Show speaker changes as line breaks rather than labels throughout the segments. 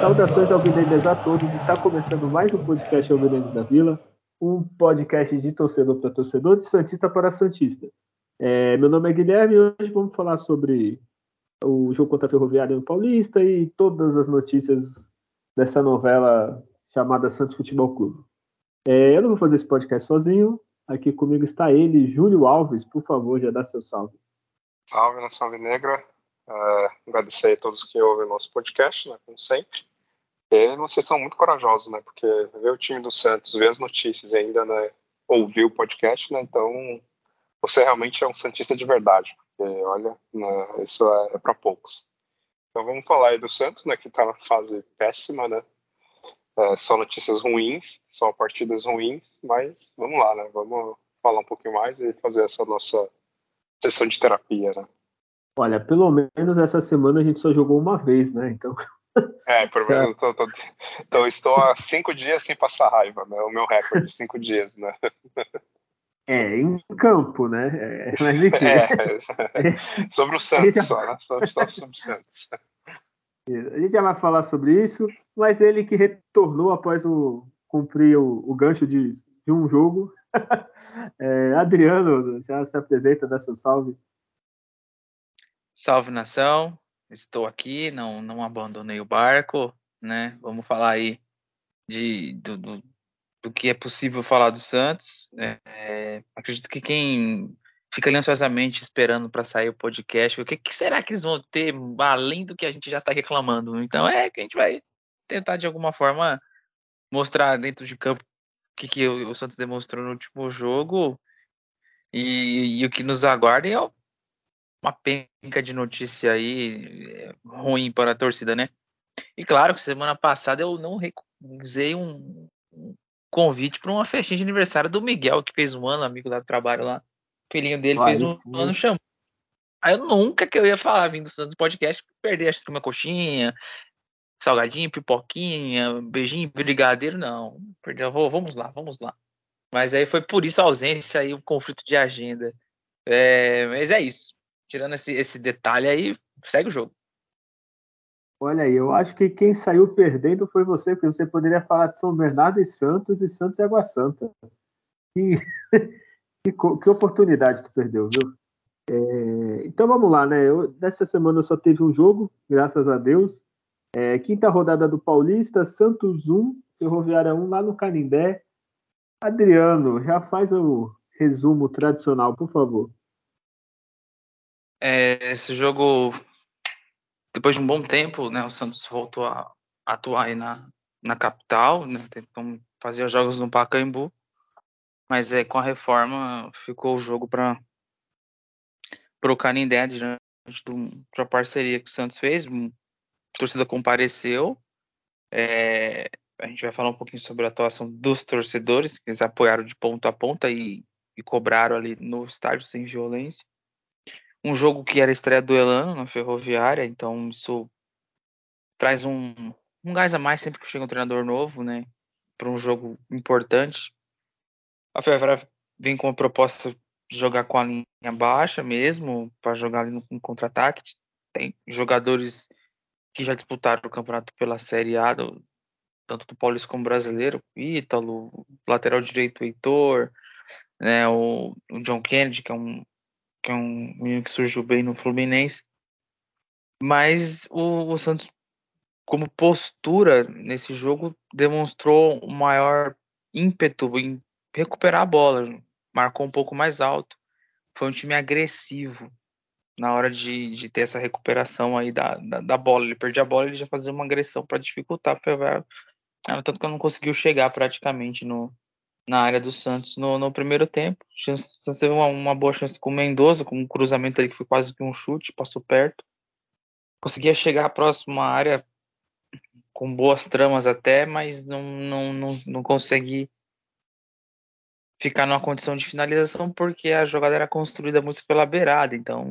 Saudações alvinegras a todos. Está começando mais um podcast Alvinegros da Vila, um podcast de torcedor para torcedor, de Santista para Santista. É, meu nome é Guilherme e hoje vamos falar sobre o jogo contra a Ferroviária no Paulista e todas as notícias dessa novela chamada Santos Futebol Clube. É, eu não vou fazer esse podcast sozinho. Aqui comigo está ele, Júlio Alves. Por favor, já dá seu salve.
Salve, nação Vinegra. Uh, agradecer a todos que ouvem nosso podcast, né, como sempre. E vocês são muito corajosos, né? Porque ver o time do Santos, ver as notícias ainda né, ouvir o podcast, né? Então, você realmente é um Santista de verdade. Porque, olha, né, isso é, é para poucos. Então, vamos falar aí do Santos, né? Que tá na fase péssima, né? É, só notícias ruins, só partidas ruins, mas vamos lá, né? Vamos falar um pouquinho mais e fazer essa nossa sessão de terapia, né?
Olha, pelo menos essa semana a gente só jogou uma vez, né? Então
é, pelo menos eu tô, tô, tô, estou há cinco dias sem passar raiva, né? O meu recorde de cinco dias, né?
É, em campo, né? É, mas enfim.
É, sobre o Santos já... só, né? Só, só sobre o Santos.
A gente já vai falar sobre isso, mas ele que retornou após o, cumprir o, o gancho de, de, um jogo. É, Adriano, já se apresenta, dá seu salve.
Salve nação, estou aqui, não, não abandonei o barco, né? Vamos falar aí de, do, do, do que é possível falar do Santos. É, acredito que quem fica ali ansiosamente esperando para sair o podcast, o que, que, será que eles vão ter além do que a gente já está reclamando? Então é que a gente vai tentar de alguma forma mostrar dentro de campo o que, que o, o Santos demonstrou no último jogo e, e o que nos aguarda é uma penca de notícia aí é, ruim para a torcida, né? E claro que semana passada eu não um, um convite para uma festinha de aniversário do Miguel, que fez um ano, amigo lá do trabalho lá. O filhinho dele fez um sim. ano chamou. Aí eu nunca que eu ia falar vindo do Santos Podcast, perder a uma coxinha, salgadinho, pipoquinha, beijinho, brigadeiro, não. Perdeu, vamos lá, vamos lá. Mas aí foi por isso a ausência aí, o conflito de agenda. É, mas é isso tirando esse, esse detalhe aí, segue o jogo.
Olha aí, eu acho que quem saiu perdendo foi você, porque você poderia falar de São Bernardo e Santos e Santos e Água Santa. Que, que, oportunidade tu perdeu, viu? É, então vamos lá, né? Eu, nessa semana só teve um jogo, graças a Deus. É, quinta rodada do Paulista, Santos 1, Ferroviária 1, lá no Canindé. Adriano, já faz o resumo tradicional, por favor.
É, esse jogo, depois de um bom tempo, né, o Santos voltou a atuar aí na, na capital, né, tentou fazer os jogos no Pacaembu, mas é, com a reforma ficou o jogo para o Canindé diante de uma parceria que o Santos fez, a torcida compareceu, é, a gente vai falar um pouquinho sobre a atuação dos torcedores, que eles apoiaram de ponta a ponta e, e cobraram ali no estádio sem violência um jogo que era estreia do Elano na Ferroviária, então isso traz um, um gás a mais sempre que chega um treinador novo, né, para um jogo importante. A Ferroviária vem com a proposta de jogar com a linha baixa mesmo, para jogar ali no, contra-ataque. Tem jogadores que já disputaram o campeonato pela Série A, do, tanto do Paulista como brasileiro, Ítalo, lateral direito Heitor, né, o, o John Kennedy, que é um que é um menino que surgiu bem no Fluminense. Mas o, o Santos, como postura nesse jogo, demonstrou o maior ímpeto em recuperar a bola. Marcou um pouco mais alto. Foi um time agressivo na hora de, de ter essa recuperação aí da, da, da bola. Ele perdia a bola, ele já fazia uma agressão para dificultar. Tanto que não conseguiu chegar praticamente no, na área do Santos no, no primeiro tempo. Chance, teve uma, uma, boa chance com o Mendoza, com um cruzamento ali que foi quase que um chute, passou perto. Conseguia chegar à próxima área com boas tramas até, mas não, não, não, não consegui ficar numa condição de finalização porque a jogada era construída muito pela beirada. Então,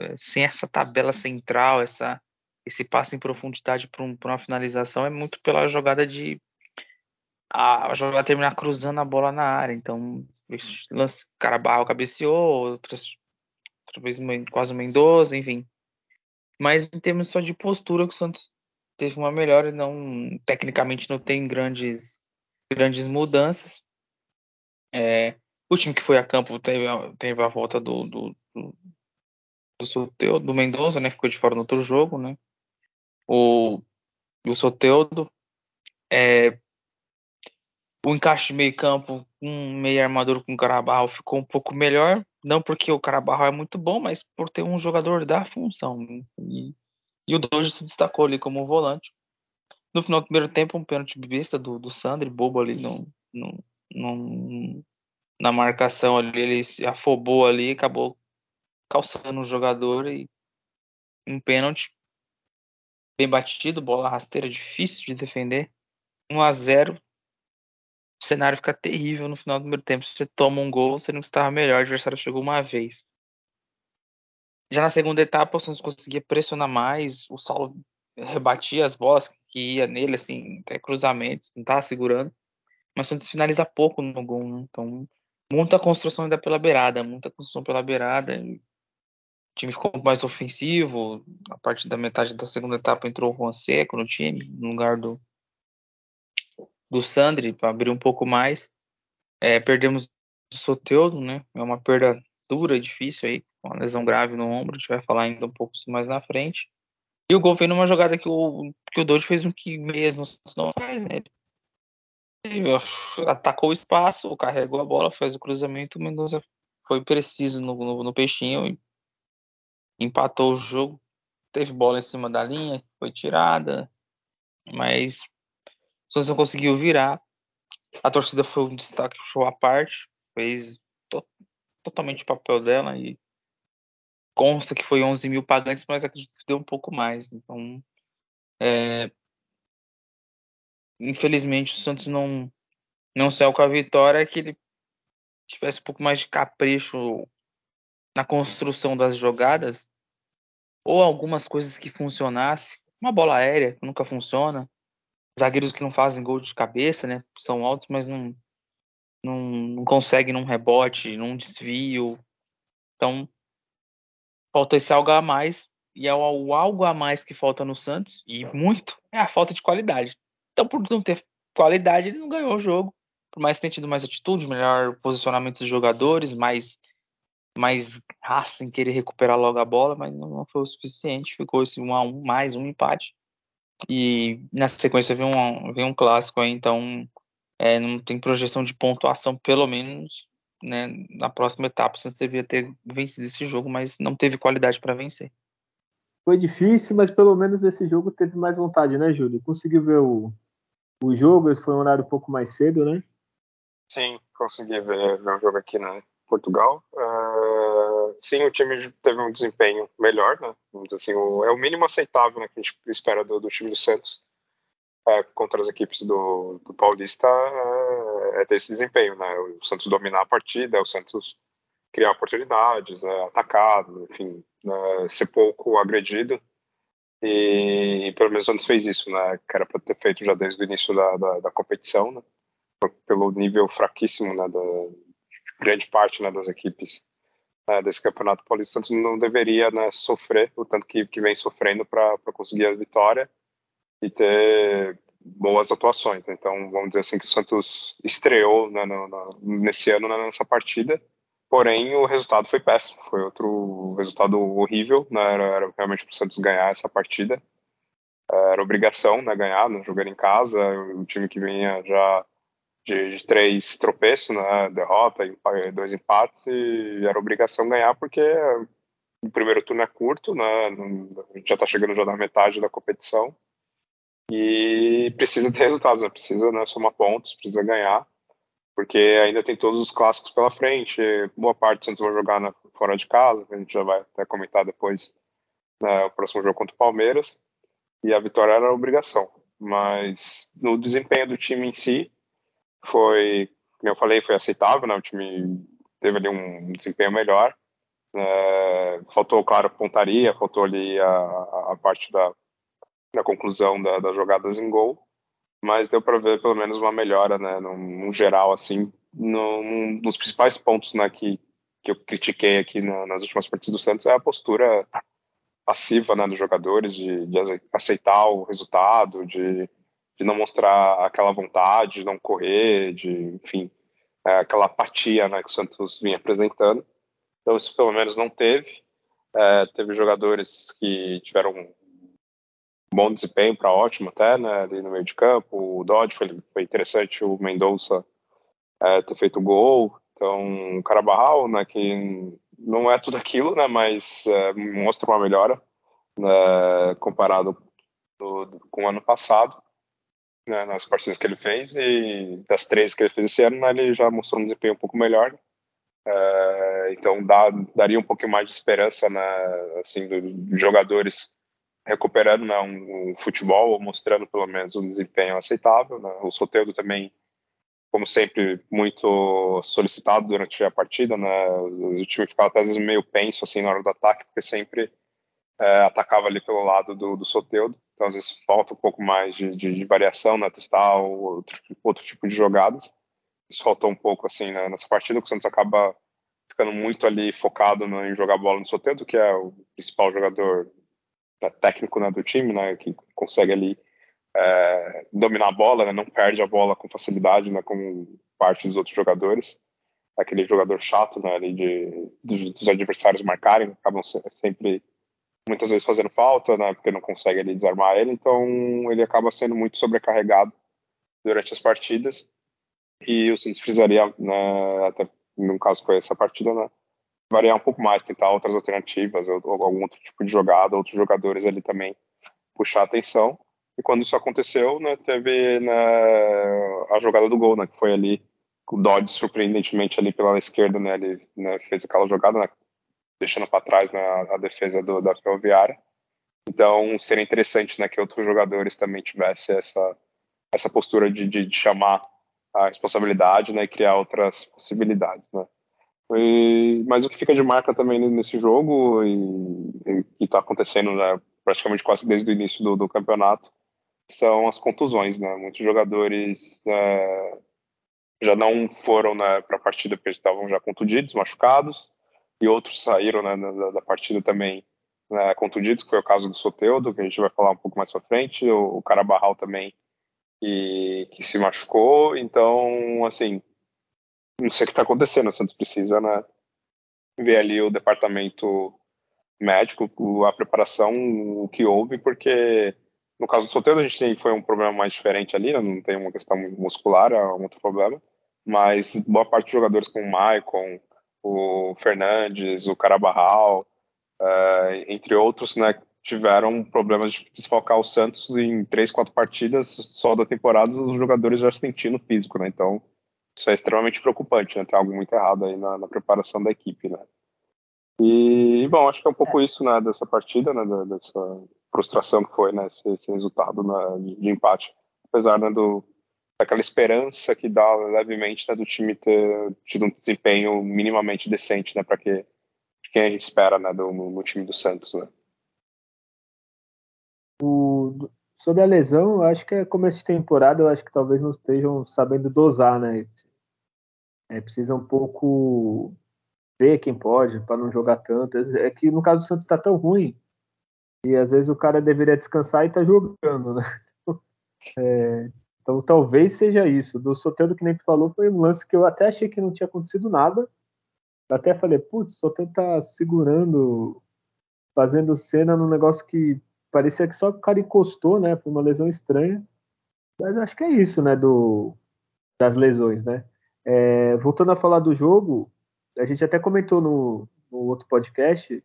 é, sem essa tabela central, essa, esse passe em profundidade para um, uma finalização, é muito pela jogada de a jogada terminar cruzando a bola na área. Então, lance Carabarro cabeceou, outras, outra vez quase o Mendoza, enfim. Mas em termos só de postura, o Santos teve uma melhora, não tecnicamente não tem grandes grandes mudanças. É, o time que foi a campo teve, teve a volta do do, do, do, do Mendoza, né? Ficou de fora no outro jogo, né? O, o Soteudo é, o encaixe de meio campo, um meio armador com o Carabarro ficou um pouco melhor, não porque o Carabarro é muito bom, mas por ter um jogador da função. E, e o Dojo se destacou ali como volante. No final do primeiro tempo, um pênalti besta do, do Sandri, bobo ali no, no, no, na marcação ali, ele se afobou ali, acabou calçando o jogador e um pênalti bem batido, bola rasteira, difícil de defender. 1 a 0 o cenário fica terrível no final do primeiro tempo. Se você toma um gol, você não estava melhor, o adversário chegou uma vez. Já na segunda etapa, o Santos conseguia pressionar mais, o Saulo rebatia as bolas que ia nele, assim, até cruzamentos, não estava segurando. Mas o Santos finaliza pouco no gol, né? então muita construção ainda pela beirada, muita construção pela beirada. O time ficou mais ofensivo. A partir da metade da segunda etapa entrou o Juan Seco no time, no lugar do, do Sandri para abrir um pouco mais. É, perdemos o Soteudo, né? É uma perda dura, difícil aí, com uma lesão grave no ombro. A gente vai falar ainda um pouco mais na frente. E o gol veio numa jogada que o, que o Doide fez um que mesmo não faz, né? Ele atacou o espaço, carregou a bola, fez o cruzamento, o Mendoza foi preciso no, no, no peixinho e empatou o jogo. Teve bola em cima da linha, foi tirada, mas Santos não conseguiu virar. A torcida foi um destaque, show à parte, fez to totalmente o papel dela e consta que foi 11 mil pagantes, mas acredito que deu um pouco mais. Então, é... infelizmente, o Santos não, não saiu com a vitória, que ele tivesse um pouco mais de capricho na construção das jogadas, ou algumas coisas que funcionassem. Uma bola aérea que nunca funciona, zagueiros que não fazem gol de cabeça, né? São altos, mas não, não, não conseguem num rebote, num desvio. Então, falta esse algo a mais. E é o algo a mais que falta no Santos, e muito, é a falta de qualidade. Então, por não ter qualidade, ele não ganhou o jogo. Por mais que tenha tido mais atitude, melhor posicionamento dos jogadores, mais, mais raça em querer recuperar logo a bola, mas não, não foi o suficiente. Ficou esse 1 a 1 mais um empate. E na sequência vem um, vem um clássico aí, então é, não tem projeção de pontuação, pelo menos né, na próxima etapa. Você devia ter vencido esse jogo, mas não teve qualidade para vencer.
Foi difícil, mas pelo menos nesse jogo teve mais vontade, né, Júlio? Conseguiu ver o, o jogo, foi um horário um pouco mais cedo, né?
Sim, consegui ver, ver o jogo aqui na Portugal. Uh, sim, o time teve um desempenho melhor, né? Assim, o, é o mínimo aceitável né, que a gente espera do, do time do Santos é, contra as equipes do, do Paulista é, é ter esse desempenho, né? O Santos dominar a partida, o Santos criar oportunidades, é, atacado, enfim, né, ser pouco agredido. E, e, pelo menos o Santos fez isso, né? Que era para ter feito já desde o início da, da, da competição, né? Pelo nível fraquíssimo né, da, grande parte né, das equipes né, desse campeonato paulista Santos não deveria né, sofrer o tanto que, que vem sofrendo para conseguir a vitória e ter boas atuações. Então, vamos dizer assim que o Santos estreou né, no, no, nesse ano né, nessa partida, porém o resultado foi péssimo, foi outro resultado horrível, né, era, era realmente para o Santos ganhar essa partida, era obrigação né, ganhar, né, jogando em casa, o time que vinha já de, de três tropeços, né, derrota, dois empates, e era obrigação ganhar porque o primeiro turno é curto, né, a gente já está chegando já na metade da competição, e precisa ter resultados, né, precisa né, somar pontos, precisa ganhar, porque ainda tem todos os clássicos pela frente, boa parte do Santos vai jogar na, fora de casa, a gente já vai até comentar depois né, o próximo jogo contra o Palmeiras, e a vitória era a obrigação, mas no desempenho do time em si, foi como eu falei, foi aceitável, né? O time teve ali um desempenho melhor. É, faltou, claro, pontaria, faltou ali a, a parte da, da conclusão da, das jogadas em gol, mas deu para ver pelo menos uma melhora, né? No geral, assim, no, nos principais pontos né, que, que eu critiquei aqui na, nas últimas partidas do Santos é a postura passiva né, dos jogadores, de, de aceitar o resultado, de, de não mostrar aquela vontade, de não correr, de, enfim, é, aquela apatia né, que o Santos vinha apresentando. Então, isso pelo menos não teve. É, teve jogadores que tiveram bom desempenho para ótimo até, né, ali no meio de campo. O Dodge foi, foi interessante, o Mendonça é, ter feito gol. Então, o Carabarral, né, que não é tudo aquilo, né, mas é, mostra uma melhora né, comparado do, com o ano passado, né, nas partidas que ele fez, e das três que ele fez esse ano, ele já mostrou um desempenho um pouco melhor. É, então, dá, daria um pouquinho mais de esperança né, assim, dos jogadores recuperando né, um, um, futebol, mostrando pelo menos um desempenho aceitável. Né. O Soteldo também como sempre, muito solicitado durante a partida, né? O time ficava até às vezes meio penso assim na hora do ataque, porque sempre é, atacava ali pelo lado do, do Soteudo. Então, às vezes, falta um pouco mais de, de, de variação, né? Testar outro, outro tipo de jogadas. Isso faltou um pouco, assim, né? nessa partida, que o Santos acaba ficando muito ali focado em jogar bola no Soteudo, que é o principal jogador né, técnico né, do time, né? Que consegue ali é, dominar a bola, né, não perde a bola com facilidade, né, como parte dos outros jogadores. Aquele jogador chato, né, ali de, dos, dos adversários marcarem, acabam sempre, muitas vezes fazendo falta, né, porque não consegue ali desarmar ele, então ele acaba sendo muito sobrecarregado durante as partidas. E o Santos precisaria, né, até no caso foi essa partida, né, variar um pouco mais, tentar outras alternativas, ou, algum outro tipo de jogada, outros jogadores ali também puxar atenção. E quando isso aconteceu, né, teve né, a jogada do gol, né, que foi ali o Dodge surpreendentemente ali pela esquerda, né, ele né, fez aquela jogada, né, deixando para trás né, a defesa do, da Ferroviária. Então seria interessante, né, que outros jogadores também tivessem essa essa postura de, de, de chamar a responsabilidade, né, e criar outras possibilidades, né. E, mas o que fica de marca também nesse jogo e, e que está acontecendo né, praticamente quase desde o início do, do campeonato são as contusões, né? Muitos jogadores é, já não foram né, para a partida porque estavam já contundidos, machucados, e outros saíram né, da, da, partida também né, contundidos, que foi o caso do Soteudo, que a gente vai falar um pouco mais para frente, o, o Carabarral também, que, que se machucou. Então, assim, não sei o que está acontecendo, o Santos precisa né, ver ali o departamento médico, a preparação, o que houve, porque no caso do solteiro, a gente tem, foi um problema mais diferente ali, né? não tem uma questão muscular, é um outro problema. Mas boa parte dos jogadores como o Maicon, o Fernandes, o Carabarral, uh, entre outros, né, tiveram problemas de desfalcar o Santos em três, quatro partidas só da temporada, os jogadores já sentindo físico, né? Então, isso é extremamente preocupante, né? Tem algo muito errado aí na, na preparação da equipe, né? E, bom, acho que é um pouco é. isso, né, dessa partida, né, dessa frustração que foi, né, esse, esse resultado né, de, empate. Apesar, né, do, daquela esperança que dá levemente, né, do time ter tido um desempenho minimamente decente, né, para que quem a gente espera, né, do, no time do Santos, né.
O, sobre a lesão, eu acho que é começo de temporada, eu acho que talvez não estejam sabendo dosar, né, é, precisa um pouco ver quem pode para não jogar tanto. É que no caso do Santos está tão ruim e às vezes o cara deveria descansar e tá jogando, né? É, então talvez seja isso. Do Soteldo que nem tu falou foi um lance que eu até achei que não tinha acontecido nada. Eu até falei, putz, o Soteldo tá segurando, fazendo cena num negócio que parecia que só o cara encostou, né? Foi uma lesão estranha. Mas acho que é isso, né? Do, das lesões, né? É, voltando a falar do jogo, a gente até comentou no, no outro podcast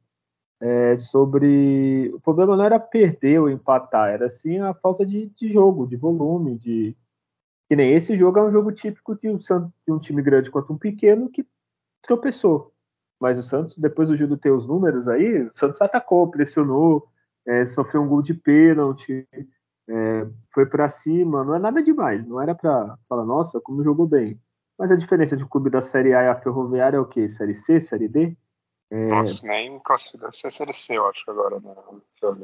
é, sobre o problema não era perder ou empatar, era sim a falta de, de, jogo, de volume, de que nem esse jogo é um jogo típico de um, de um time grande contra um pequeno que tropeçou. Mas o Santos, depois do Gildo ter os números aí, o Santos atacou, pressionou, é, sofreu um gol de pênalti, é, foi para cima, não é nada demais, não era para falar, nossa, como jogou bem. Mas a diferença de clube da Série A e a Ferroviária é o quê? Série C, Série D?
É... Nossa, nem classificou. Deve ser Série C, eu acho, agora. Né?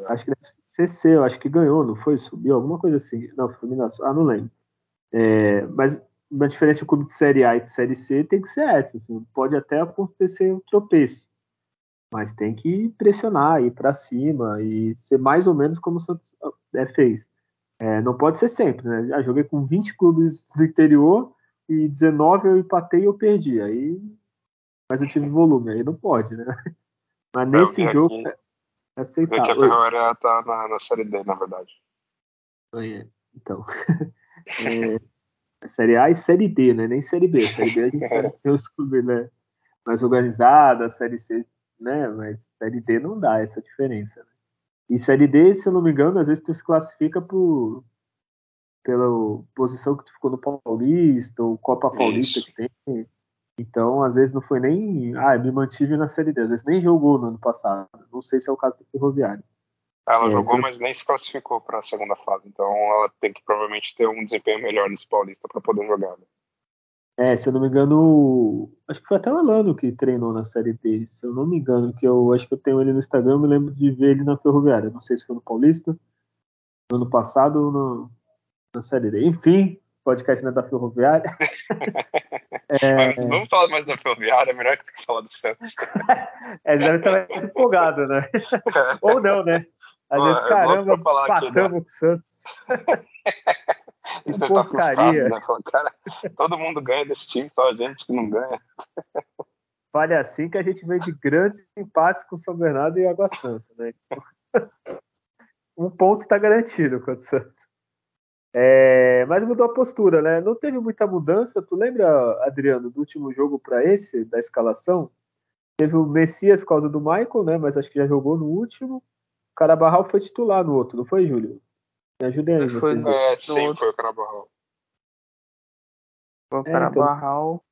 Acho que deve ser C, eu acho que ganhou, não foi? Subiu, alguma coisa assim. Não, Fluminense. Ah, não lembro. É, mas uma diferença de clube de Série A e de Série C tem que ser essa. Assim, pode até acontecer um tropeço, mas tem que pressionar, ir para cima e ser mais ou menos como o Santos é, fez. É, não pode ser sempre, né? Já joguei com 20 clubes do interior e 19 eu empatei e eu perdi. Aí, mas eu tive volume, aí não pode, né? Mas nesse jogo aqui, é aceitável.
que a Ferroviária tá na, na Série D, na verdade.
É, então. é, série A e Série D, né? Nem Série B. Série B a gente sabe que tem os clubes né? mais organizados, Série C, né? Mas Série D não dá essa diferença. Né? E Série D, se eu não me engano, às vezes tu se classifica por, pela posição que tu ficou no Paulista, ou Copa Paulista Isso. que tem. Então, às vezes não foi nem. Ah, me mantive na Série D. Às vezes nem jogou no ano passado. Não sei se é o caso do Ferroviário.
Ela é, jogou, mas nem se classificou para a segunda fase. Então, ela tem que provavelmente ter um desempenho melhor nesse Paulista para poder jogar. Né?
É, se eu não me engano, acho que foi até o Alano que treinou na Série D. Se eu não me engano, que eu acho que eu tenho ele no Instagram, eu me lembro de ver ele na Ferroviária. Não sei se foi no Paulista, no ano passado ou no, na Série D. Enfim, podcast não é da Ferroviária.
é... vamos falar mais da Ferroviária, é melhor que falar do Santos.
é, deve estar mais empolgado, né? ou não, né? Às vezes, caramba, patamos com o Santos.
Que tá porcaria. Né? Cara, todo mundo ganha desse time, só a gente que não ganha.
Vale assim que a gente vem de grandes empates com São Bernardo e Água Santa, né? um ponto está garantido contra o Santos. É, mas mudou a postura, né? Não teve muita mudança. Tu lembra, Adriano, do último jogo para esse, da escalação? Teve o Messias por causa do Michael, né? Mas acho que já jogou no último. O Carabarral foi titular no outro, não foi, Júlio? Me ajudem aí,
foi,
vocês.
É, sim, outro. foi o Carabarral.
Foi o Carabarral.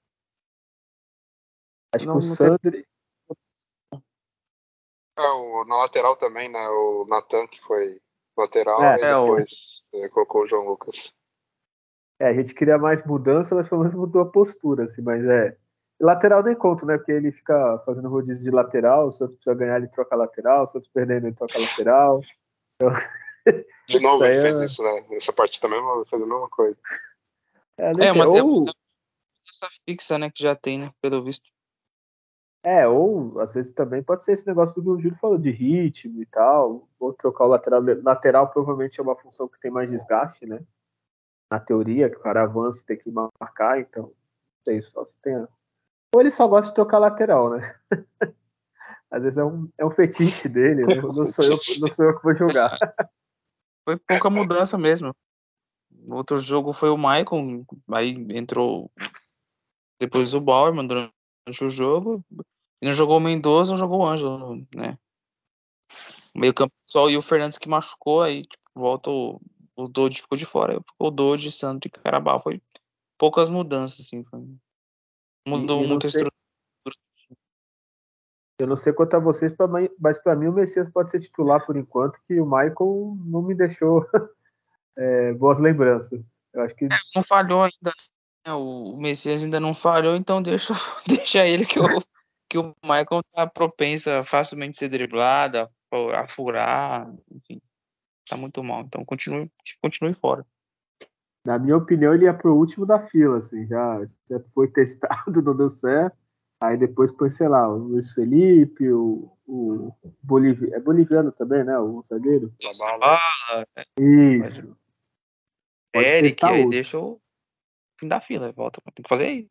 É, então...
Acho não, que o Sandri.
É, o, na lateral também, né? O Natan que foi lateral é, e é, depois o... colocou o João Lucas.
É, a gente queria mais mudança, mas pelo menos mudou a postura, assim, mas é. Lateral nem conto, né? Porque ele fica fazendo rodízio de lateral, o Santos precisa ganhar, ele troca lateral, o Santos perdendo, ele troca lateral. Então...
De novo, ele fez é... isso, né? Nessa parte também ele fez a mesma coisa.
É, é uma ou... essa fixa, né? Que já tem, né? Pelo visto.
É, ou às vezes também pode ser esse negócio do que o Júlio falou, de ritmo e tal. Ou trocar o lateral. Lateral provavelmente é uma função que tem mais desgaste, né? Na teoria, que o cara avança tem que marcar, então. Não sei, só se tem. Ou ele só gosta de trocar lateral, né? Às vezes é um, é um fetiche dele, né? não, sou eu, não sou eu que vou jogar.
Foi pouca mudança mesmo. Outro jogo foi o Maicon, aí entrou depois o Bauerman durante o jogo. E não jogou o Mendoza, não jogou o Ângelo, né? O meio campo só e o Fernandes que machucou, aí tipo, volta o, o Dodge ficou de fora. Ficou o Dodge, Santo e Carabao. Foi poucas mudanças, assim. Foi... Mudou muito a estrutura.
Eu não sei quanto a vocês, mas para mim o Messias pode ser titular por enquanto, que o Michael não me deixou é, boas lembranças. Eu acho que
é, não falhou ainda. Né? O Messias ainda não falhou, então deixa, deixa ele que o, que o Michael tá propenso a facilmente ser driblado, a, furar, enfim. Tá muito mal. Então continue, continue fora.
Na minha opinião, ele ia pro último da fila, assim, já, já foi testado, não deu certo. Aí depois põe, sei lá, o Luiz Felipe, o, o Boliv... é boliviano também, né? O zagueiro.
Ah,
Isso.
Pode Eric, aí deixa o fim da fila, volta. Tem que fazer aí.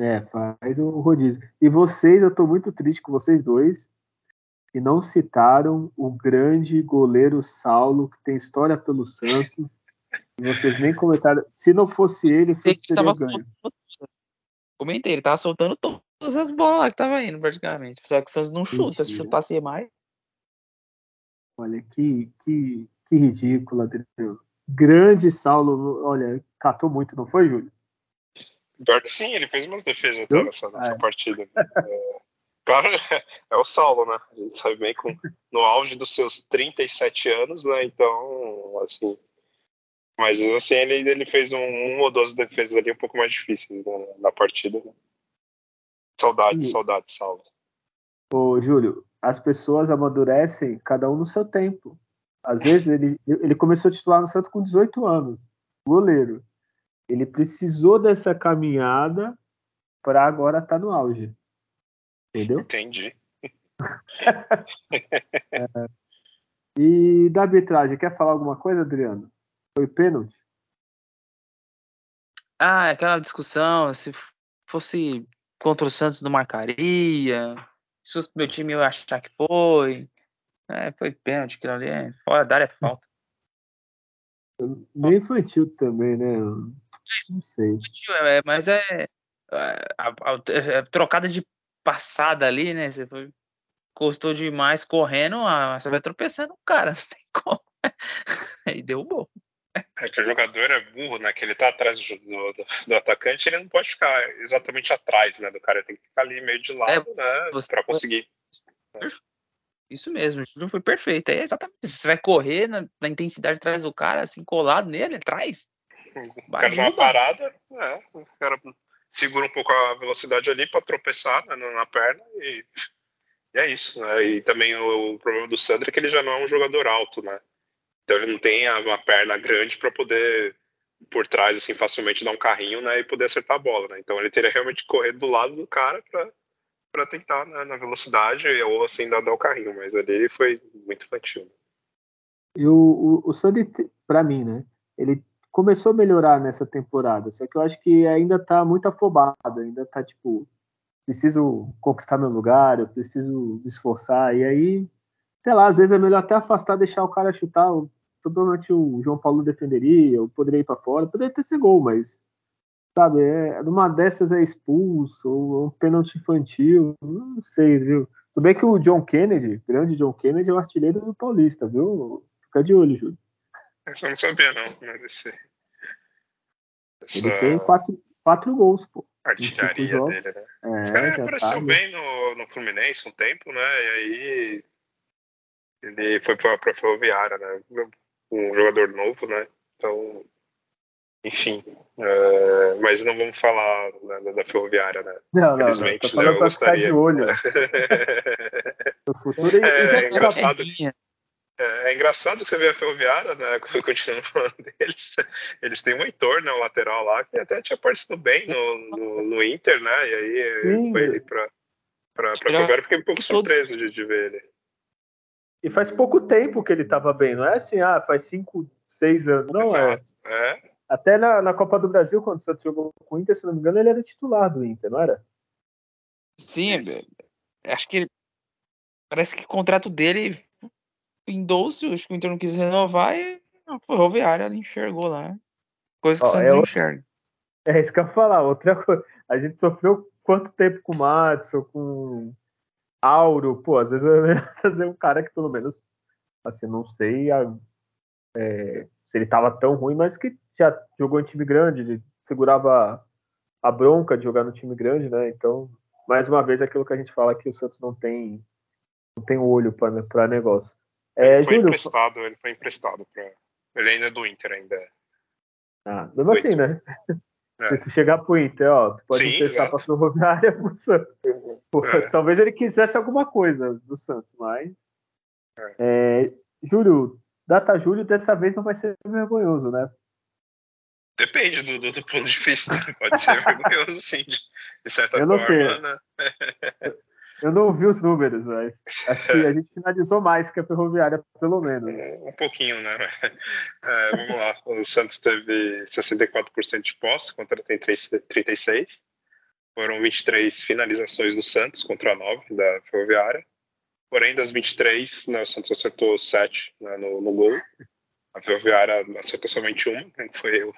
É, faz o rodízio. E vocês, eu tô muito triste com vocês dois, que não citaram o grande goleiro Saulo, que tem história pelo Santos. e vocês nem comentaram. Se não fosse ele, o Santos teria ganho.
Comentei, ele tava soltando todas as bolas que tava indo, praticamente. Só que o Santos não chuta, se chutasse mais.
Olha, que, que, que ridículo, Adriano. Grande Saulo, olha, catou muito, não foi, Júlio?
Pior que sim, ele fez umas defesas até nessa, nessa é. partida. É, claro, é o Saulo, né? A gente sabe bem com, no auge dos seus 37 anos, né? Então, assim, Mas assim, ele, ele fez um, um ou duas defesas ali um pouco mais difíceis na, na partida. Né? Saudade,
E-
saudade, salve.
Ô, Júlio, as pessoas amadurecem cada um no seu tempo. Às vezes ele, ele começou a titular no Santos com 18 anos, goleiro. Ele precisou dessa caminhada para agora estar no auge. Entendeu?
Entendi.
E da arbitragem, quer falar alguma coisa, Adriano? Foi pênalti?
Ah, aquela discussão, se fosse contra o Santos não marcaria. Se fosse pro meu time eu ia achar que foi. É, foi pênalti, aquilo ali é fora da área é falta.
Meio infantil também, né? Não sei.
É, mas é, é, a, a- é trocada de passada ali, né? Você foi, custou demais correndo, ah, você vai tropeçando no cara, não tem como. Aí derrubou.
É que o jogador é burro, né? Que ele tá atrás do, do, do atacante, ele não pode ficar exatamente atrás, né? Do cara, ele tem que ficar ali meio de lado, né?
você-
Pra conseguir.
Isso mesmo, o Júlio foi perfeito. É exatamente isso. Você vai correr na, na intensidade atrás do cara, assim, colado nele, atrás.
O
Vai
cara dá uma parada, né? O cara segura um pouco a velocidade ali pra tropeçar né, na, na perna e, e é isso, né? E também o, o problema do Sandro é que ele já não é um jogador alto, né? Então ele não tem a- uma perna grande pra poder por trás assim facilmente dar um carrinho, né, e poder acertar a bola, né? Então ele teria realmente que correr do lado do cara pra para tentar né, na velocidade ou assim dar, dar o carrinho, mas ali ele foi muito infantil.
E o, o, o Sandy, para mim, né? Ele começou a melhorar nessa temporada, só que eu acho que ainda tá muito afobado, ainda tá tipo, preciso conquistar meu lugar, eu preciso me esforçar, e aí, sei lá, às vezes é melhor até afastar, deixar o cara chutar. Provavelmente o João Paulo defenderia, eu poderia ir para fora, poderia ter ser gol, mas sabe, é, numa dessas é expulso, ou um pênalti infantil, não sei, viu? Tudo bem que o John Kennedy, grande John Kennedy, é o artilheiro do Paulista, viu? Fica de olho, Júlio.
Essa eu não sabia não, né, desse,
Ele
essa
tem quatro, quatro gols, pô.
artilharia
jogos.
dele, né?
É,
Esse cara apareceu
tá, né?
bem no, no Fluminense um tempo, né? E aí ele foi pra, pra Ferroviária, né? Um jogador novo, né? Então, enfim. é, mas não vamos falar né, da, Ferroviária, né?
Não, não, não.
Infelizmente,
Tô
né?
falando
Eu
pra ficar de
gostaria.
olho no futuro.
É, é engraçado. É, é engraçado que você vê a Ferroviária, né? Continuando falando deles, eles têm um Heitor, né? O lateral lá, que até tinha aparecido bem no, no, no Inter, né? E aí
Sim.
foi ele pra, pra, pra
é-
Ferroviária, fiquei um pouco surpreso de, de ver ele.
E faz pouco tempo que ele tava bem, não é assim, ah, faz cinco, seis anos. Não, é.
Exato. É.
Até na, na Copa do Brasil, quando o Santos jogou com o Inter, se não me engano, ele era titular do Inter, não era?
Sim,
Isso.
é- acho que ele, parece que o contrato dele findou-se, acho que o Inter não quis renovar e a Ferroviária enxergou lá. Coisa que
Ó,
o Santos
é
não enxerga.
É isso que eu ia falar. Outra coisa, a gente sofreu quanto tempo com o Matson, com Auro, pô, às vezes é melhor trazer um cara que pelo menos, assim, não sei a- é, se ele tava tão ruim, mas que já jogou em time grande, ele segurava a bronca de jogar no time grande, né? Então, mais uma vez, aquilo que a gente fala que o Santos não tem não tem olho para negócio. É,
Ele foi
Júlio,
emprestado, ele foi emprestado pra. Ele ainda é do Inter ainda.
ah, mesmo assim, né?
É.
Se tu chegar pro Inter, ó, tu pode
Sim,
emprestar pra Ferroviária pro Santos. Pô,
É.
Talvez ele quisesse alguma coisa do Santos, mas. É, Júlio, data Júlio dessa vez não vai ser vergonhoso, né?
Depende do, do, do ponto de vista. né? Pode ser vergonhoso, sim, de, de certa
Eu não
forma,
sei.
né?
Eu não vi os números, mas acho que a gente finalizou mais que a Ferroviária, pelo menos.
Um pouquinho, né? É, vamos lá. O Santos teve 64% de posse contra 33, 36. Foram 23 finalizações do Santos contra 9 da Ferroviária. Porém, das 23, né, o Santos acertou 7 né, no, no gol. A Ferroviária acertou somente uma, né, que foi o,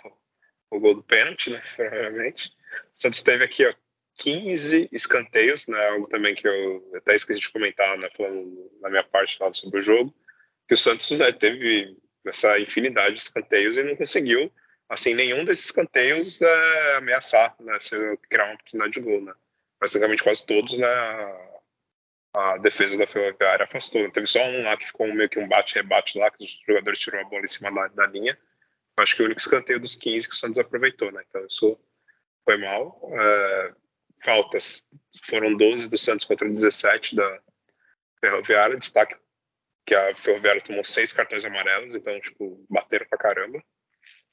o gol do pênalti, né? Provavelmente. O Santos teve aqui, ó, 15 escanteios, né? Algo também que eu até esqueci de comentar, né? Falando na minha parte lá sobre o jogo. Que o Santos né, teve essa infinidade de escanteios e não conseguiu, assim, nenhum desses escanteios é, ameaçar, né? Se criar uma oportunidade de gol, né? Praticamente quase todos, né? A, defesa da Ferroviária afastou. Teve só um lá que ficou meio que um bate-rebate lá, que os jogadores tiraram a bola em cima da, da linha. acho que o único escanteio dos 15 que o Santos aproveitou, né? Então isso foi mal. É, faltas foram 12 do Santos contra 17 da Ferroviária. Destaque que a Ferroviária tomou seis cartões amarelos, então, tipo, bateram pra caramba.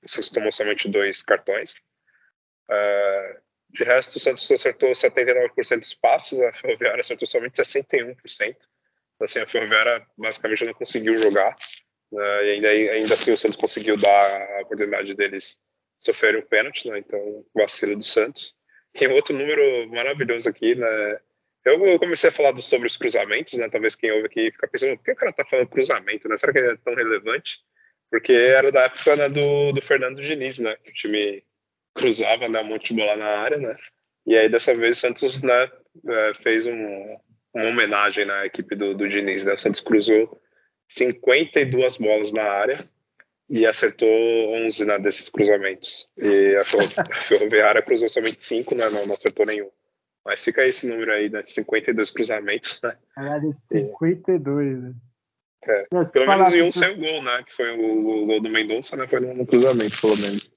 O Santos tomou somente dois cartões. Uh, de resto, o Santos acertou 79% dos passes, a Ferroviária acertou somente 61%. Então, assim, a Ferroviária basicamente não conseguiu jogar. Uh, e ainda, ainda assim o Santos conseguiu dar a oportunidade deles sofrerem um pênalti, né? então vacilo do Santos. E outro número maravilhoso aqui, né? Eu comecei a falar sobre os cruzamentos, né? Talvez quem ouve aqui fica pensando, por que o cara tá falando cruzamento, né? Será que é tão relevante? Porque era da época né, do, do Fernando Diniz, né? Que o time cruzava, né? Um monte de bola na área, né? E aí dessa vez o Santos, né? É, fez um, uma homenagem na equipe do, do Diniz, né? O Santos cruzou 52 bolas na área e acertou 11 né, desses cruzamentos. E a, Ferroviária cruzou somente 5, né? Não, não acertou nenhum. Mas fica esse número aí, né? 52 cruzamentos, né?
Caralho, 52, né?
É. Mas, pelo menos em um isso... saiu gol, né? Que foi o, o gol do Mendonça, né? Foi no, no cruzamento, pelo menos.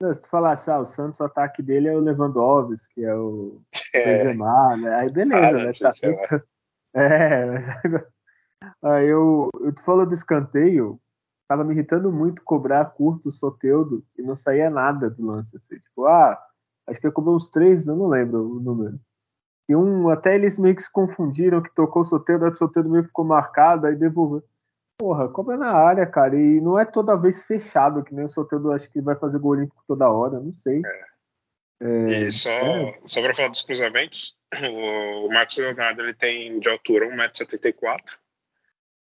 Não, se tu falasse, ah, o Santos, o ataque dele é o Lewandowski, que é o é. Benzema, né? Aí beleza, ah, né? Tá tudo... É, mas agora... Aí eu, eu tu falou do escanteio, tava me irritando muito cobrar curto o Soteudo e não saía nada do lance, assim. Tipo, ah, Acho que ele cobrou uns três, eu não lembro o número. E um, até eles meio que se confundiram, que tocou o Soteldo, o Soteldo meio que ficou marcado, aí devolveu. Porra, cobra na área, cara. E não é toda vez fechado, que nem o Soteldo acho que vai fazer gol olímpico toda hora, não sei. É.
É, e só, é. só para falar dos cruzamentos, o Marcos Leonardo ele tem de altura 1,74m,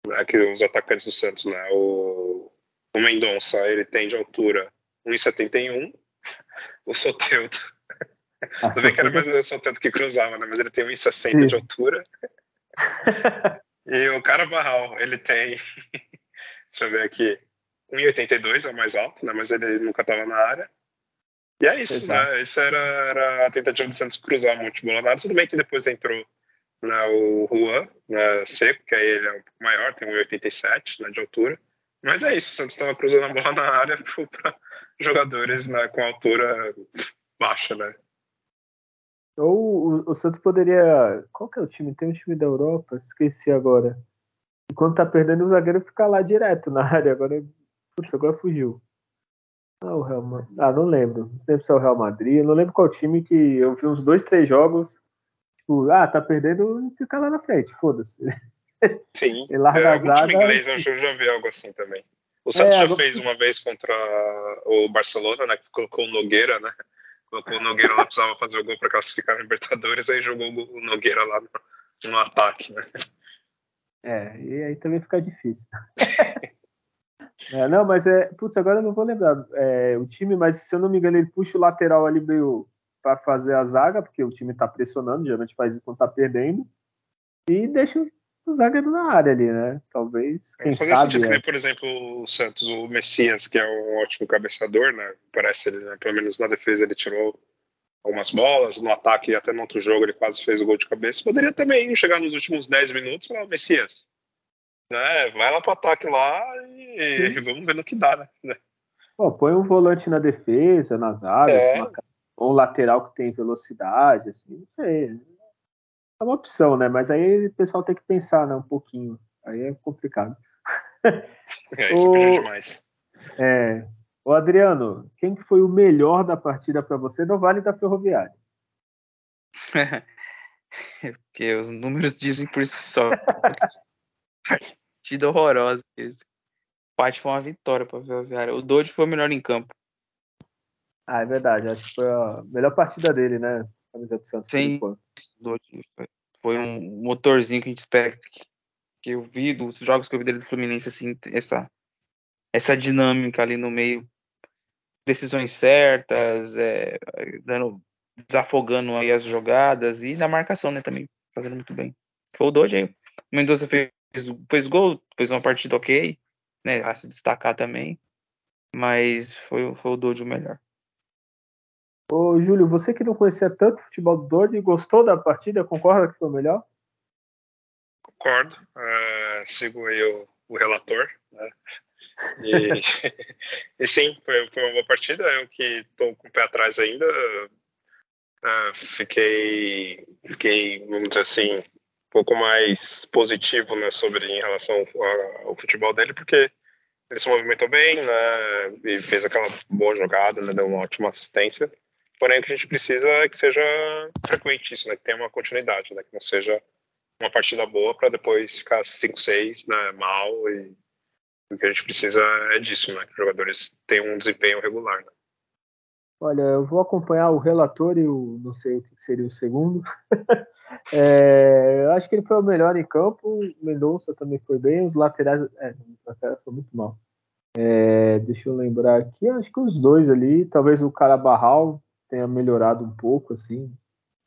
né, que os atacantes do Santos, né? O, o Mendonça ele tem de altura 1,71m, o Soteldo ah, Você vê que era mais o Soteldo que cruzava, né? Mas ele tem 1,60 de altura. e o cara Barral, ele tem. Deixa eu ver aqui. 1,82 é o mais alto, né? Mas ele nunca estava na área. E é isso, Exato. né? Isso era, era, a tentativa do Santos cruzar o Monte Bolonaro. Tudo bem que depois entrou né, o Juan né, seco, que aí ele é um pouco maior, tem 1,87 né, de altura. Mas é isso, o Santos estava cruzando a bola na área para jogadores né, com altura baixa, né?
Ou o, o, Santos poderia. Qual que é o time? Tem um time da Europa? Esqueci agora. E quando tá perdendo, o zagueiro fica lá direto na área. Agora, putz, agora fugiu. Ah, o Real Madrid. Ah, não lembro. Não lembro se é o Real Madrid. Não lembro qual time que eu vi uns dois, três jogos. Tipo, ah, tá perdendo, fica lá na frente, foda-se.
Sim. e larga é, time inglês eu já vi algo assim também. O Santos é, já fez uma vez contra o Barcelona, né? Que colocou o Nogueira, né? Colocou o Nogueira lá, precisava fazer o gol para classificar na Libertadores, aí jogou o Nogueira lá no, no ataque, né?
É, e aí também fica difícil. é, não, mas é. Putz, agora eu não vou lembrar. É, o time, mas se eu não me engano, ele puxa o lateral ali meio para fazer a zaga, porque o time tá pressionando, geralmente faz isso quando tá perdendo. E deixa o zagueiro na área ali, né? Talvez, quem Fazer sabe... Sentido,
é. Por exemplo, o Santos, o Messias, que é um ótimo cabeçador, né? Parece, ele, né? pelo menos na defesa ele tirou algumas bolas, no ataque até no outro jogo ele quase fez o gol de cabeça. Poderia também chegar nos últimos 10 minutos e falar, Messias, né? vai lá pro ataque lá e Sim. vamos ver no que dá, né?
Pô, põe um volante na defesa, nas áreas, é. uma, ou um lateral que tem velocidade, assim, não sei é uma opção, né? Mas aí o pessoal tem que pensar, né? Um pouquinho. Aí é complicado.
É, isso o... demais.
É. O Adriano, quem que foi o melhor da partida para você no Vale da Ferroviária?
Porque os números dizem por si só. partida horrorosa. Esse empate foi uma vitória para a Ferroviária. O Dodge foi o melhor em campo.
Ah, é verdade. Acho que foi a melhor partida dele, né?
camisa do Santos. Sim, foi um motorzinho que a gente espera que eu vi dos jogos que eu vi dele do Fluminense, assim, essa, essa dinâmica ali no meio, decisões certas, é, dando, desafogando aí as jogadas e na marcação, né, também fazendo muito bem. Foi o Doge aí. O Mendonça fez, fez gol, fez uma partida ok, né, a se destacar também, mas foi, foi o Doge o melhor.
Ô, Júlio, você que não conhecia tanto o futebol do Dortmund, gostou da partida? Concorda que foi melhor?
Concordo. Uh, sigo aí o, o relator. Né? E, e sim, foi, foi, uma boa partida. Eu que estou com o pé atrás ainda, uh, fiquei, fiquei, vamos dizer assim, um pouco mais positivo né, sobre em relação ao, ao futebol dele, porque ele se movimentou bem, né, e fez aquela boa jogada, né, deu uma ótima assistência. Porém, o que a gente precisa é que seja frequente isso, né, que tenha uma continuidade, né, que não seja uma partida boa para depois ficar 5-6 né, mal. E o que a gente precisa é disso, né, que os jogadores tenham um desempenho regular. Né.
Olha, eu vou acompanhar o relator e o não sei o que seria o segundo. é, eu acho que ele foi o melhor em campo. Mendonça também foi bem. Os laterais, é, os laterais foi muito mal. É, deixa eu lembrar aqui, acho que os dois ali, talvez o Carabarral tenha melhorado um pouco, assim.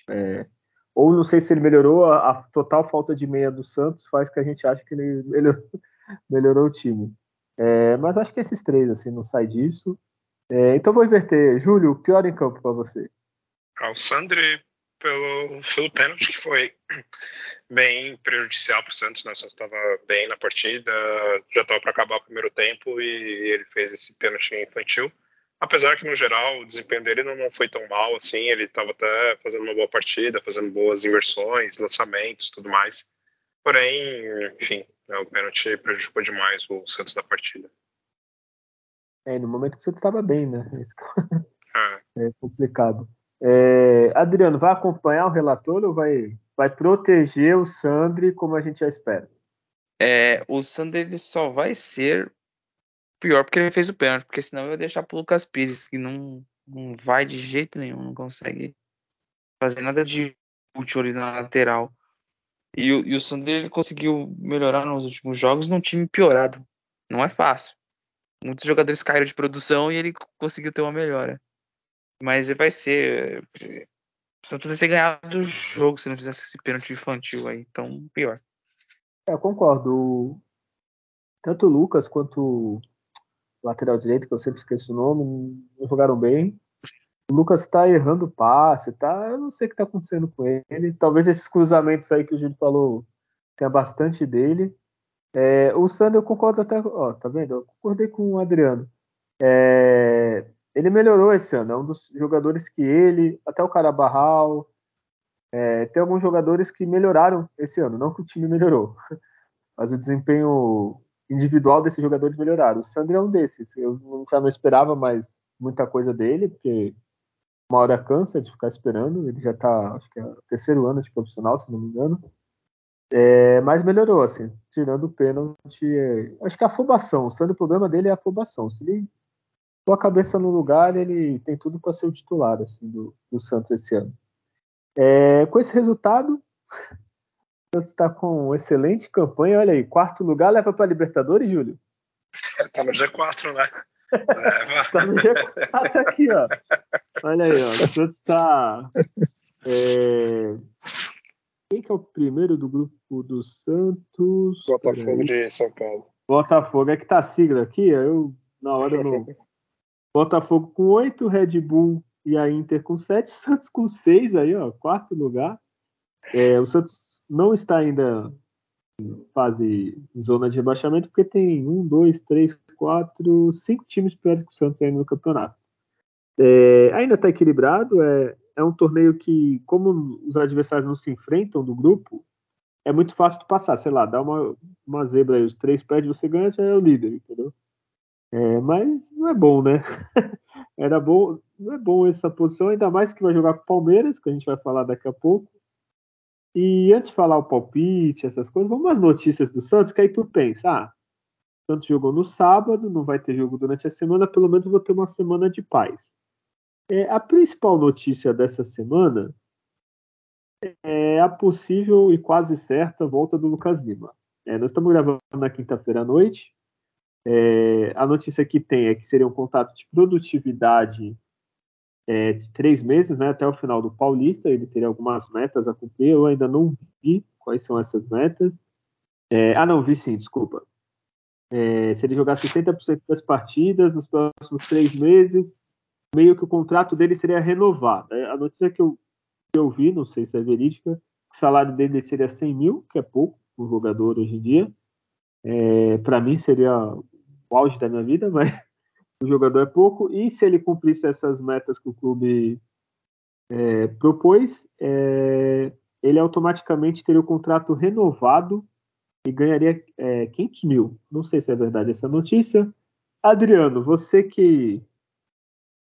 É, ou não sei se ele melhorou, a, a, total falta de meia do Santos faz que a gente ache que ele melhorou, melhorou o time. É, mas acho que esses três, assim, não sai disso. É, então vou inverter. Júlio, pior em campo para você?
Ah, o Sandri pelo, pelo pênalti que foi bem prejudicial para o Santos, né? O Santos estava bem na partida, já estava para acabar o primeiro tempo e ele fez esse pênalti infantil. Apesar que no geral o desempenho dele não, não foi tão mal assim, ele estava até fazendo uma boa partida, fazendo boas inversões, lançamentos, tudo mais. Porém, enfim, né, o pênalti prejudicou demais o Santos da partida.
É, no momento que você estava bem, né? É, é complicado. É, Adriano, vai acompanhar o relator ou vai, vai proteger o Sandri como a gente já espera?
É, o Sandri só vai ser pior porque ele fez o pênalti, porque senão eu ia deixar pro Lucas Pires, que não, não vai de jeito nenhum, não consegue fazer nada de útil ali na lateral. E, o, e o Sandri ele conseguiu melhorar nos últimos jogos num time piorado. Não é fácil muitos jogadores caíram de produção e ele conseguiu ter uma melhora. Mas vai ser. O Santos ter ganhado o jogo se não fizesse esse pênalti infantil aí. Então, pior.
É, eu concordo. Tanto o Lucas quanto lateral direito, que eu sempre esqueço o nome, não jogaram bem. O Lucas está errando passe, tá? Eu não sei o que está acontecendo com ele. Talvez esses cruzamentos aí que o Gil falou tenha bastante dele. É, o Sander, eu concordo até. Ó, tá vendo? Eu concordei com o Adriano. É, ele melhorou esse ano. É um dos jogadores que ele, até o Carabarral. É, tem alguns jogadores que melhoraram esse ano. Não que o time melhorou, mas o desempenho individual desses jogadores melhoraram. O Sander é um desses. Eu já não esperava mais muita coisa dele, porque uma hora cansa de ficar esperando. Ele já tá, acho que é o terceiro ano de profissional, se não me engano. É, mas melhorou, assim, tirando o pênalti. É, acho que a afobação, o Sandro, o problema dele é a afobação. Se ele pôr a cabeça no lugar, ele tem tudo para ser o titular assim, do, do Santos esse ano. É, com esse resultado, Santos está com excelente campanha. Olha aí, quarto lugar leva para Libertadores, Júlio?
Tá no G4, né?
tá no G4 aqui, ó. Olha aí, ó. O Santos está. É, quem que é o primeiro do grupo do Santos?
Botafogo de São Paulo.
Botafogo, é que tá a sigla aqui, eu na hora eu não. Botafogo com 8, Red Bull e a Inter com 7, Santos com 6 aí, ó, quarto lugar. É, o Santos não está ainda em fase zona de rebaixamento, porque tem um, dois, três, quatro, cinco times piores que o Santos ainda no campeonato. É, ainda está equilibrado, é, é um torneio que, como os adversários não se enfrentam do grupo, é muito fácil de passar. Sei lá, dá uma, uma zebra aí, os três pés você ganha, já é o líder, entendeu? É, mas não é bom, né? Era bom, não é bom essa posição, ainda mais que vai jogar com o Palmeiras, que a gente vai falar daqui a pouco. E antes de falar o palpite, essas coisas, vamos às notícias do Santos, que aí tu pensa, ah, o Santos jogou no sábado, não vai ter jogo durante a semana, pelo menos vou ter uma semana de paz. É, a principal notícia dessa semana é a possível e quase certa volta do Lucas Lima. É, nós estamos gravando na quinta-feira à noite. É, a notícia que tem é que seria um contrato de produtividade é, de três meses, né, até o final do Paulista. Ele teria algumas metas a cumprir. Eu ainda não vi quais são essas metas. É, ah, não, vi sim, desculpa. É, se ele jogar 60% das partidas nos próximos três meses, meio que o contrato dele seria renovado. A notícia que eu, que eu vi, não sei se é verídica, que o salário dele seria 100 mil, que é pouco para um jogador hoje em dia. É, para mim seria o auge da minha vida, mas o jogador é pouco. E se ele cumprisse essas metas que o clube é, propôs, é, ele automaticamente teria o contrato renovado e ganharia é, 500 mil. Não sei se é verdade essa notícia. Adriano, você que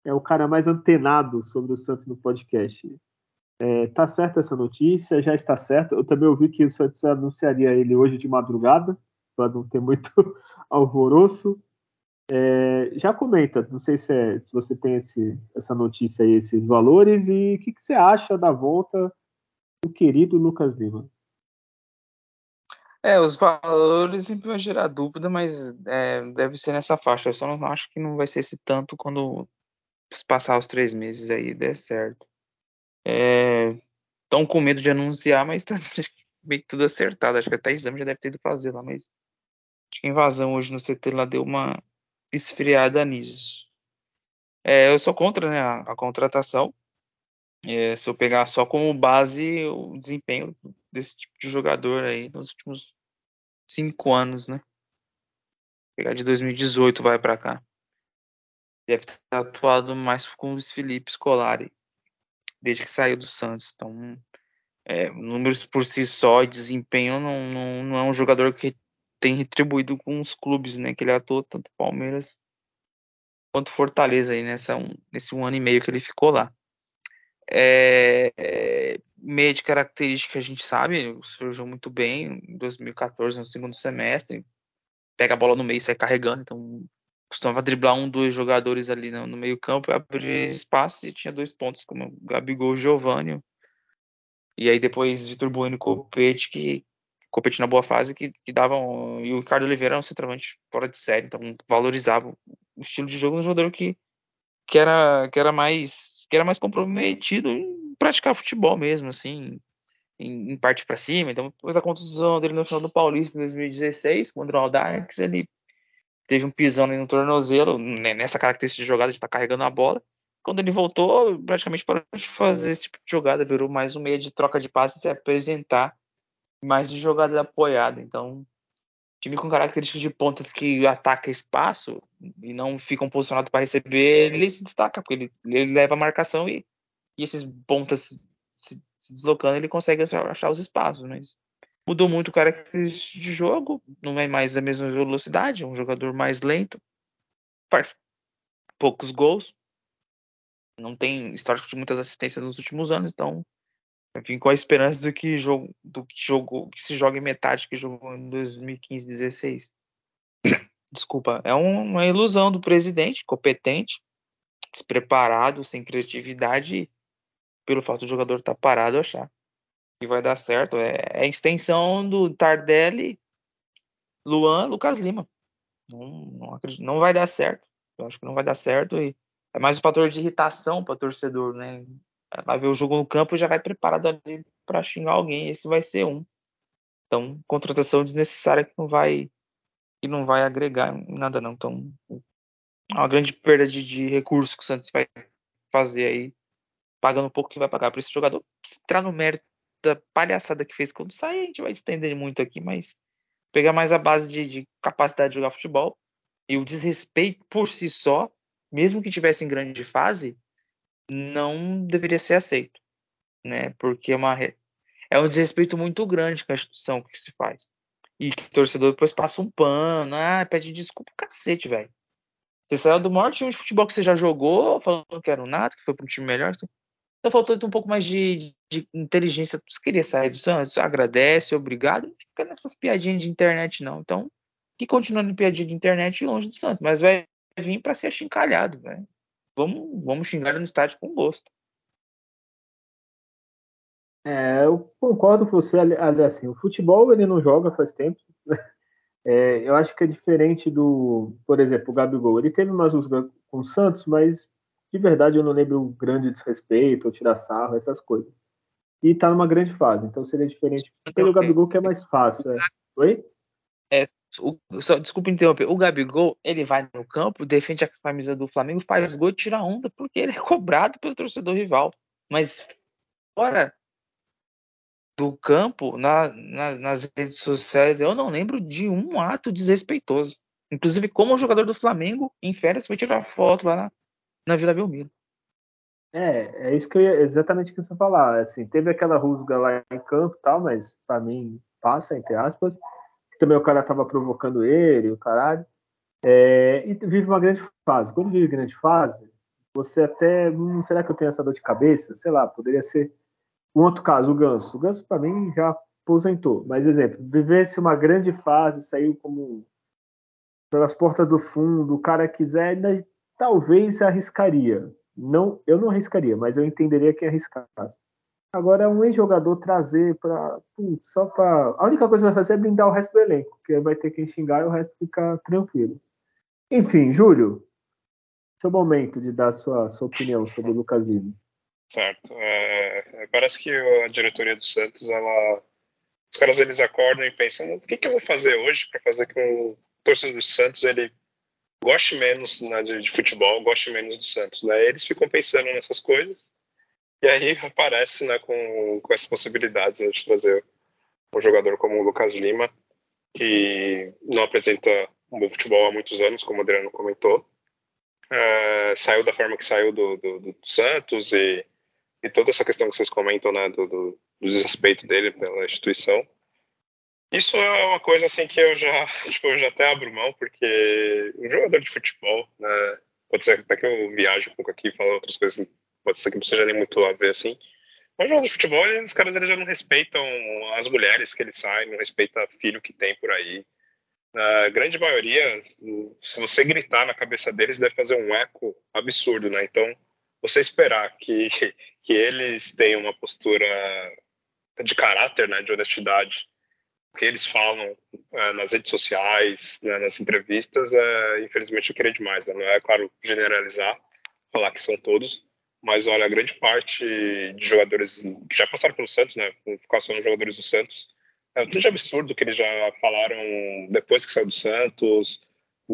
é o cara mais antenado sobre o Santos no podcast. É, tá certa essa notícia? Já está certo. Eu também ouvi que o Santos anunciaria ele hoje de madrugada, para não ter muito alvoroço. É, já comenta, não sei se, é, se você tem esse, essa notícia aí, esses valores, e o que, que, você acha da volta do querido Lucas Lima?
É, os valores sempre vão gerar dúvida, mas é, deve ser nessa faixa. Eu só não acho que não vai ser esse tanto quando passar os três meses aí der certo. Estão é, com medo de anunciar, mas tá meio que tudo acertado. Acho que até exame já deve ter ido fazer lá, mas acho que a invasão hoje no CT lá deu uma esfriada nisso. É, eu sou contra né, a, a contratação. É, se eu pegar só como base o desempenho desse tipo de jogador aí nos últimos cinco anos, né? Pegar de 2018 vai para cá deve ter atuado mais com o Felipe Scolari desde que saiu do Santos. Então, é, números por si só e desempenho não, não, não, é um jogador que tem retribuído com os clubes, né? Que ele atuou tanto Palmeiras quanto Fortaleza aí nessa um, nesse um ano e meio que ele ficou lá. É, é, meia de característica a gente sabe, surgiu muito bem em 2014 no segundo semestre, pega a bola no meio e sai carregando, então costumava driblar um, dois jogadores ali no, no meio campo, abrir espaço e tinha dois pontos, como Gabigol e Giovanni. E aí depois Vitor Bueno e Copete, que Copete na boa fase, que, que davam. E o Ricardo Oliveira era um centroavante fora de série, então valorizava o estilo de jogo do jogador que, que, era, que era mais que era mais comprometido em praticar futebol mesmo, assim, em, em parte para cima. Então, depois da contusão dele no final do Paulista em 2016, contra o Aldax, ele teve um pisão no tornozelo, né, nessa característica de jogada de estar tá carregando a bola. Quando ele voltou, praticamente parou de fazer esse tipo de jogada, virou mais um meio de troca de passes e se apresentar, mais de jogada apoiada. Então, time com características de pontas que ataca espaço e não ficam posicionados para receber, ele se destaca, porque ele, ele leva a marcação e, e esses pontas se, se, deslocando, ele consegue achar os espaços. Mas Mudou muito o característica de jogo, não é mais da mesma velocidade, é um jogador mais lento, faz poucos gols, não tem histórico de muitas assistências nos últimos anos, então eu vim com a esperança do que jogo, do que jogou, que se joga em metade que jogou em 2015, 16. Desculpa, é uma ilusão do presidente, competente, despreparado, sem criatividade, pelo fato do jogador estar tá parado achar que vai dar certo. É, é a extensão do Tardelli, Luan, Lucas Lima. Não, não, acredito, não vai dar certo. Eu acho que não vai dar certo e é mais um fator de irritação para torcedor, né? Vai ver o jogo no campo e já vai preparado ali para xingar alguém. Esse vai ser um. Então, contratação desnecessária que não vai que não vai agregar em nada não. Então, é uma grande perda de, de que o Santos vai fazer aí, pagando um pouco que vai pagar para esse jogador. Entrar no mérito da palhaçada que fez quando sair, a gente vai estender muito aqui, mas pegar mais a base de, de, capacidade de jogar futebol e o desrespeito por si só, mesmo que tivesse em grande fase, não deveria ser aceito, né? Porque é uma é um desrespeito muito grande com a instituição que se faz. E que o torcedor depois passa um pano, ah, pede desculpa, cacete, velho. Você saiu do maior time de futebol que você já jogou, falando que era o Nato, que foi para um time melhor. Tá faltando um pouco mais de, de inteligência. Você queria sair do Santos? Agradece, obrigado. Não fica nessas piadinhas de internet, não. Então, que continua no piadinha de internet longe do Santos. Mas vai vir para ser achincalhado, velho. Vamos, vamos xingar no estádio com gosto.
É, eu concordo com você, assim, o futebol ele não joga faz tempo. É, eu acho que é diferente do, por exemplo, o Gabigol. Ele teve umas com o Santos, mas de verdade eu não lembro um grande desrespeito ou tirar sarro, essas coisas. E tá numa grande fase, então seria diferente pelo Gabigol que é mais fácil. É. Oi?
É, o, só, desculpa interromper. O Gabigol, ele vai no campo, defende a camisa do Flamengo, faz gol e tira onda, porque ele é cobrado pelo torcedor rival. Mas fora do campo, na, na, nas redes sociais, eu não lembro de um ato desrespeitoso. Inclusive, como jogador do Flamengo, em férias, foi tirar foto lá na, na Vila Belmiro.
É, é isso que eu ia, exatamente o que você falar. Assim, teve aquela rusga lá em campo tal, mas para mim passa, entre aspas. Também o cara tava provocando ele, o caralho. É, e vive uma grande fase. Quando vive grande fase, você até. Hum, será que eu tenho essa dor de cabeça? Sei lá, poderia ser. Um outro caso, o Ganso. O Ganso, para mim, já aposentou. Mas, exemplo, vivesse uma grande fase, saiu como pelas portas do fundo, o cara quiser, ainda, talvez arriscaria. Não, eu não arriscaria, mas eu entenderia que arriscasse. Agora, um ex-jogador trazer para. Só para. A única coisa que vai fazer é blindar o resto do elenco, porque vai ter quem xingar e o resto ficar tranquilo. Enfim, Júlio, seu momento de dar sua, sua opinião sobre o Lucas Lima.
Certo. É, parece que a diretoria do Santos, ela, os caras eles acordam e pensam: o que, que eu vou fazer hoje para fazer com o torcedor do Santos ele goste menos né, de, de, futebol, goste menos do Santos. Né? Eles ficam pensando nessas coisas e aí aparece né, com, com essas possibilidades né, de trazer um jogador como o Lucas Lima, que não apresenta um bom futebol há muitos anos, como o Adriano comentou. Uh, saiu da forma que saiu do, do, do, Santos e, e toda essa questão que vocês comentam né, do, do, desrespeito dele pela instituição. Isso é uma coisa assim que eu já, tipo, eu já até abro mão, porque um jogador de futebol, né, pode ser até que eu viajo um pouco aqui e falo outras coisas, pode ser que não seja nem muito ver assim, mas jogador de futebol, os caras eles já não respeitam as mulheres que eles saem, não respeitam filho que tem por aí, a grande maioria, se você gritar na cabeça deles, deve fazer um eco absurdo, né? Então, você esperar que, que eles tenham uma postura de caráter, né, de honestidade, que eles falam é, nas redes sociais, né, nas entrevistas, é, infelizmente eu queria demais. Né? Não é, claro, generalizar, falar que são todos, mas olha, a grande parte de jogadores que já passaram pelo Santos, né, ficar só nos jogadores do Santos, é tudo de absurdo que eles já falaram depois que saiu do Santos,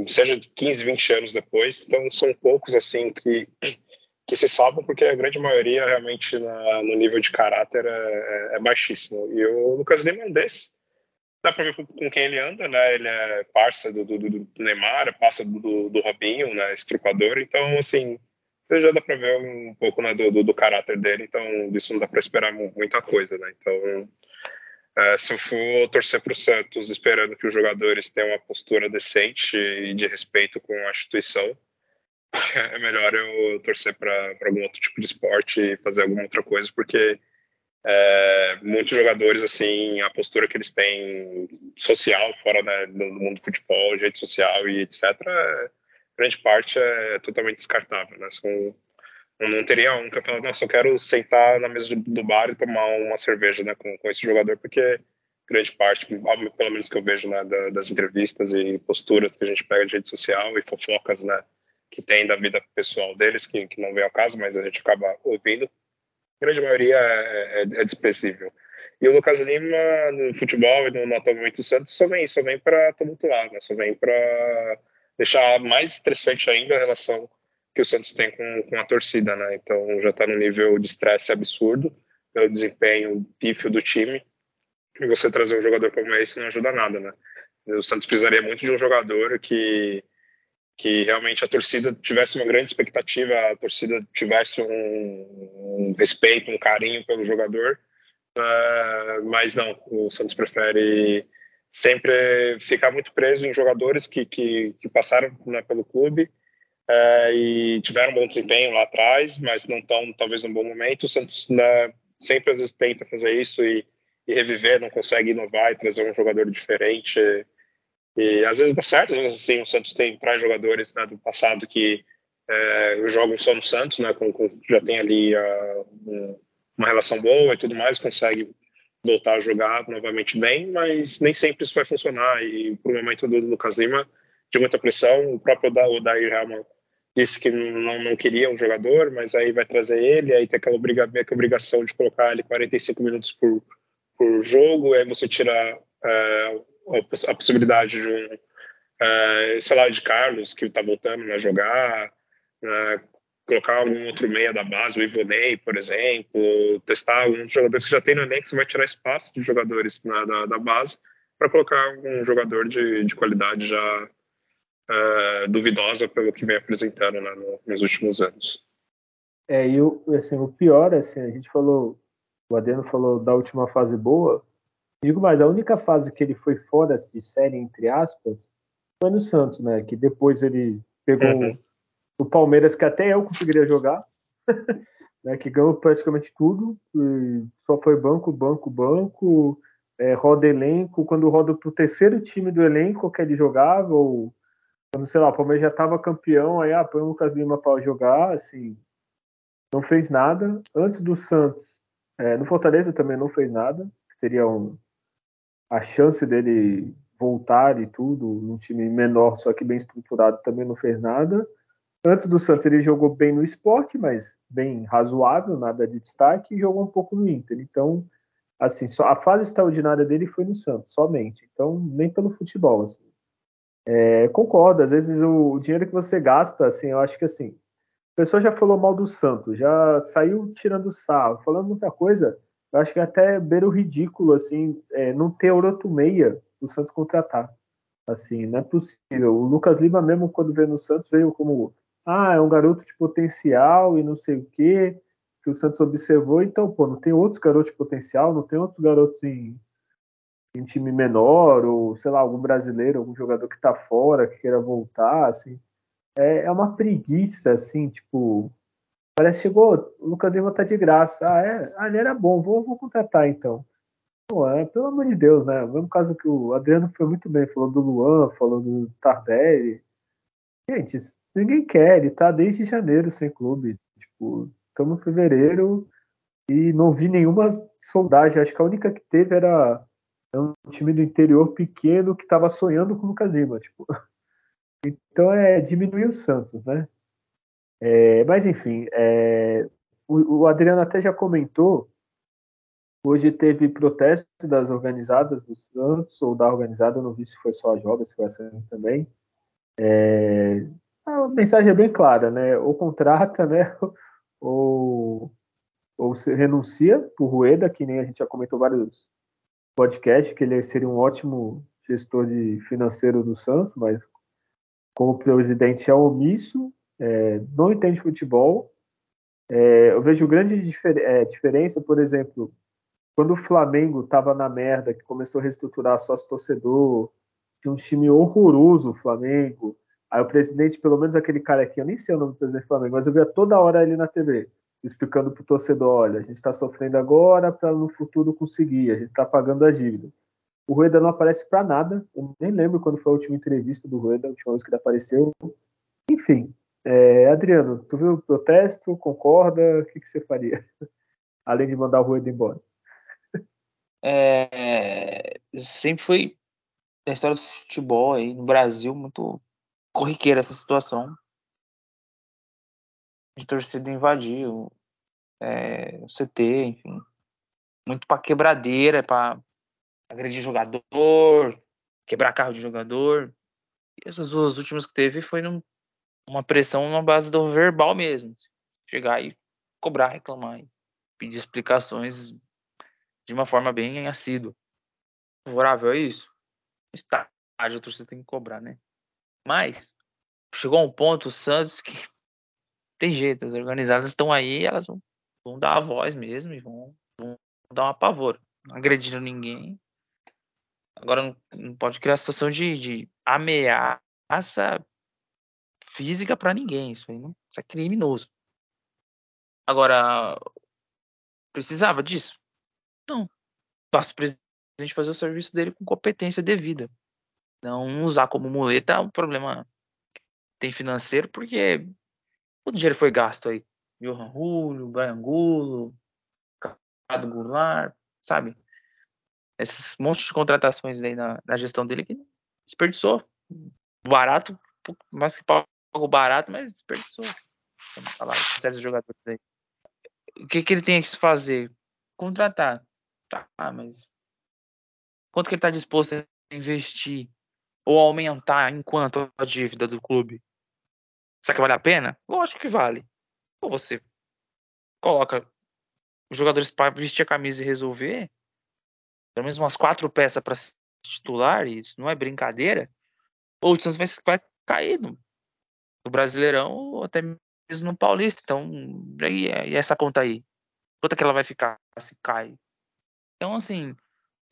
seja 15, 20 anos depois. Então são poucos assim que que se salvam porque a grande maioria realmente na, no nível de caráter é, é, baixíssimo. E o Lucas Lima é um desses. Dá para ver com, com, quem ele anda, né? Ele é parça do, do, do Neymar, é parça do, do, Robinho, né? Estrupador. Então, assim, já dá para ver um pouco né, do, do, caráter dele. Então, disso não dá para esperar muita coisa, né? Então, Uh, se eu for torcer para o Santos esperando que os jogadores tenham uma postura decente e de respeito com a instituição, é melhor eu torcer para algum outro tipo de esporte e fazer alguma outra coisa, porque é, muitos jogadores, assim, a postura que eles têm social, fora né, do mundo do futebol, rede social e etc., é, grande parte é totalmente descartável. Né? São não teria um falo, nossa, eu quero sentar na mesa do bar e tomar uma cerveja né, com, com esse jogador, porque grande parte, pelo menos que eu vejo né, das entrevistas e posturas que a gente pega de rede social e fofocas né, que tem da vida pessoal deles, que, que não vem ao caso, mas a gente acaba ouvindo, a grande maioria é, é, é desprezível. E o Lucas Lima, no futebol e no, no atualmente do Santos, só vem, só vem para tumultuar, né, só vem para deixar mais estressante ainda a relação que o Santos tem com, com a torcida, né? Então já está no nível de estresse absurdo pelo desempenho pífio do time. E você trazer um jogador como esse não ajuda nada, né? O Santos precisaria muito de um jogador que que realmente a torcida tivesse uma grande expectativa, a torcida tivesse um, um respeito, um carinho pelo jogador, uh, mas não, o Santos prefere sempre ficar muito preso em jogadores que, que, que passaram né, pelo clube é, e tiveram um bom desempenho lá atrás, mas não estão talvez num bom momento. O Santos né, sempre às vezes tenta fazer isso e, e, reviver, não consegue inovar e trazer um jogador diferente. E às vezes dá certo, às vezes assim, o Santos tem traz jogadores né, do passado que é, jogam só no Santos, né, com, com já tem ali uh, uma relação boa e tudo mais, consegue voltar a jogar novamente bem, mas nem sempre isso vai funcionar. E pro momento do Lucas Lima, de muita pressão, o próprio Odair Helman disse que não, não queria um jogador, mas aí vai trazer ele, aí tem aquela obriga, obrigação de colocar ele 45 minutos por, por jogo, aí você tira uh, a possibilidade de um, uh, sei lá, de Carlos, que está voltando a jogar, uh, colocar algum outro meia da base, o Ivonei, por exemplo, testar alguns jogadores que já tem no elenco, você vai tirar espaço de jogadores na, da, da base para colocar um jogador de, de qualidade já uh, duvidosa pelo que vem apresentando né, no, nos últimos anos.
É, e o, assim, o pior, assim, a gente falou, o Adeno falou da última fase boa, digo mais, a única fase que ele foi fora de série, entre aspas, foi no Santos, né, que depois ele pegou uhum. O Palmeiras, que até eu conseguiria jogar, né, que ganhou praticamente tudo, só foi banco, banco, banco, é, roda elenco, quando roda para o terceiro time do elenco que ele jogava, ou quando, sei lá, o Palmeiras já estava campeão, aí ah, põe o Lucas Lima para jogar, assim, não fez nada. Antes do Santos, é, no Fortaleza também não fez nada, seria um, a chance dele voltar e tudo, num time menor, só que bem estruturado, também não fez nada. Antes do Santos ele jogou bem no esporte, mas bem razoável, nada de destaque, e jogou um pouco no Inter. Então, assim, só a fase extraordinária dele foi no Santos, somente. Então, nem pelo futebol, assim. É, concordo, às vezes o, o, dinheiro que você gasta, assim, eu acho que assim, a pessoa já falou mal do Santos, já saiu tirando sarro, falando muita coisa, eu acho que até beira o ridículo, assim, é, não ter outro meia o Santos contratar. Assim, não é possível. O Lucas Lima mesmo, quando veio no Santos, veio como, ah, é um garoto de potencial e não sei o quê, que o Santos observou, então, pô, não tem outros garotos de potencial, não tem outros garotos em, em time menor, ou, sei lá, algum brasileiro, algum jogador que tá fora, que queira voltar, assim. É, é uma preguiça, assim, tipo, parece que chegou, o Lucas Lima tá de graça, ah, é, ah, ele era bom, vou, vou contratar, então. Pô, é, pelo amor de Deus, né? O mesmo caso que o Adriano foi muito bem, falou do Luan, falou do Tardelli. Gente, ninguém quer, ele tá desde janeiro sem clube. Tipo, estamos em fevereiro e não vi nenhuma soldagem. Acho que a única que teve era um time do interior pequeno que estava sonhando com o Lucas Lima. Tipo. Então é diminuir o Santos, né? É, mas enfim, é, o, o, Adriano até já comentou. Hoje teve protesto das organizadas do Santos, ou da organizada, não vi se foi só a Joga, se foi essa também. É, a mensagem é bem clara, né? Ou contrata, né? ou, ou renuncia por Rueda, que nem a gente já comentou vários podcasts, que ele seria um ótimo gestor de financeiro do Santos, mas como presidente é omisso, é, não entende futebol. É, eu vejo grande difer é, diferença, por exemplo, quando o Flamengo estava na merda, que começou a reestruturar sócio torcedor, tinha um time horroroso o Flamengo, Aí o presidente, pelo menos aquele cara aqui, eu nem sei o nome do presidente do Flamengo, mas eu via toda hora ele na TV, explicando pro torcedor, olha, a gente está sofrendo agora para no futuro conseguir, a gente está pagando a dívida. O Rueda não aparece para nada, eu nem lembro quando foi a última entrevista do Rueda, a última vez que ele apareceu. Enfim, é, Adriano, tu viu o protesto, concorda, o que, que você faria? Além de mandar o Rueda embora.
É, sempre foi a história do futebol aí no Brasil muito corriqueira essa situação de torcida invadir o, é, o CT, enfim. Muito para quebradeira, para agredir jogador, quebrar carro de jogador. E essas duas últimas que teve foi num, uma pressão na base do verbal mesmo. Chegar e cobrar, reclamar, e pedir explicações de uma forma bem assídua. Favorável a isso? Estádio, a torcida tem que cobrar, né? Mas chegou a um ponto, o Santos, que tem jeito, as organizadas estão aí, elas vão, vão dar a voz mesmo e vão, vão dar um apavoro. Não agredindo ninguém. Agora não, não pode criar situação de, de ameaça física para ninguém. Isso aí não, isso é criminoso. Agora, precisava disso? Não. Basta o presidente fazer o serviço dele com competência devida. Não usar como muleta é um problema tem financeiro, porque o dinheiro foi gasto aí. Johan Julio, Brian Gulo, Cado Goulart, sabe? Esses montes de contratações aí na, na gestão dele que desperdiçou. Barato, mas que pagou barato, mas desperdiçou. Vamos falar certos jogadores aí. O que, que ele tem que fazer? Contratar. Tá, mas quanto que ele está disposto a investir ou aumentar enquanto a dívida do clube? Será que vale a pena? Lógico que vale. Ou você coloca os jogadores para vestir a camisa e resolver, pelo menos umas quatro peças para titular, isso não é brincadeira. Ou o Santos vai, vai cair no, no Brasileirão ou até mesmo no Paulista. Então, e, e essa conta aí? Quanto é que ela vai ficar se cai? Então, assim,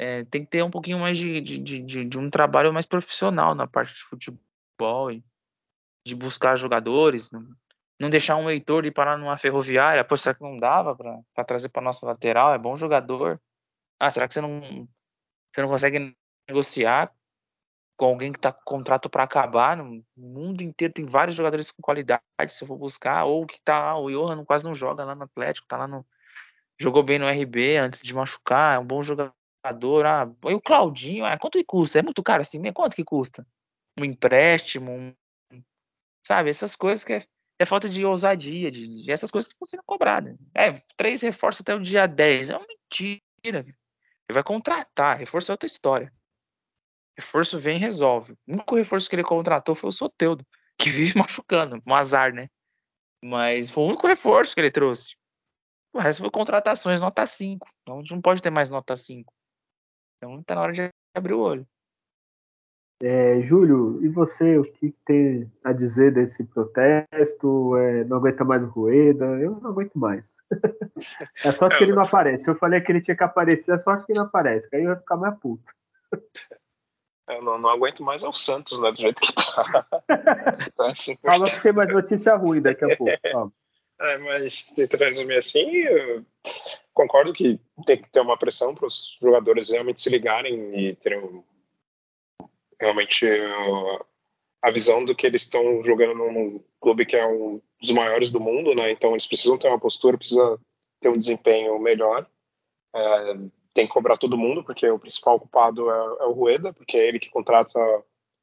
é, tem que ter um pouquinho mais de, de, de, de, um trabalho mais profissional na parte de futebol, e de buscar jogadores, não, não deixar um Heitor ir parar numa ferroviária, pô, será que não dava para trazer para nossa lateral? É bom jogador. Ah, será que você não, você não consegue negociar com alguém que está com contrato para acabar? No mundo inteiro tem vários jogadores com qualidade, se eu for buscar, ou que tá, o Johan quase não joga lá no Atlético, tá lá no jogou bem no RB antes de machucar, é um bom jogador. Ah, e o Claudinho, ah, quanto que custa? É muito caro assim, quanto que custa? Um empréstimo, um, sabe? Essas coisas que é, é falta de ousadia, de, de, essas coisas que estão sendo cobradas. É, três reforços até o dia 10, é uma mentira. Ele vai contratar, reforço é outra história. Reforço vem e resolve. O único reforço que ele contratou foi o Soteudo, que vive machucando, um azar, né? Mas foi o único reforço que ele trouxe. O resto foi contratações nota 5. Então a gente não pode ter mais nota 5. Então tá na hora de abrir o olho.
É, Júlio, e você, o que tem a dizer desse protesto? É, não aguenta mais o Rueda? Eu não aguento mais. é sorte que ele não aparece. Eu falei que ele tinha que aparecer, é sorte que ele não aparece, que aí eu ia ficar mais puto.
Eu não, não aguento mais é o Santos, né? Do jeito que tá.
tá assim, Fala que tem mais notícia ruim daqui a pouco.
É, mas tentando resumir assim, concordo que tem que ter uma pressão para os jogadores realmente se ligarem e terem realmente a visão do que eles estão jogando num clube que é um dos maiores do mundo, né? Então eles precisam ter uma postura, precisa ter um desempenho melhor. É, tem que cobrar todo mundo, porque o principal culpado é, é, o Rueda, porque é ele que contrata,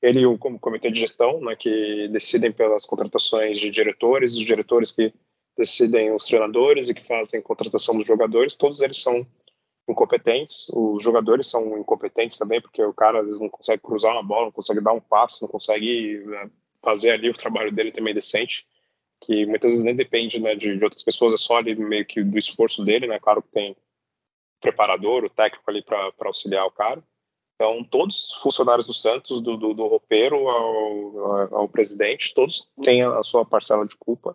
ele e o comitê de gestão, né, que decidem pelas contratações de diretores, os diretores que decidem os treinadores e que fazem contratação dos jogadores, todos eles são incompetentes, os jogadores são incompetentes também, porque o cara às vezes não consegue cruzar uma bola, não consegue dar um passo, não consegue né, fazer ali o trabalho dele também decente, que muitas vezes nem depende né, de, de, outras pessoas, é só ali meio que do esforço dele, né? Claro que tem preparador, o técnico ali para auxiliar o cara. Então, todos os funcionários do Santos, do, do, do roupeiro ao, ao, presidente, todos têm a sua parcela de culpa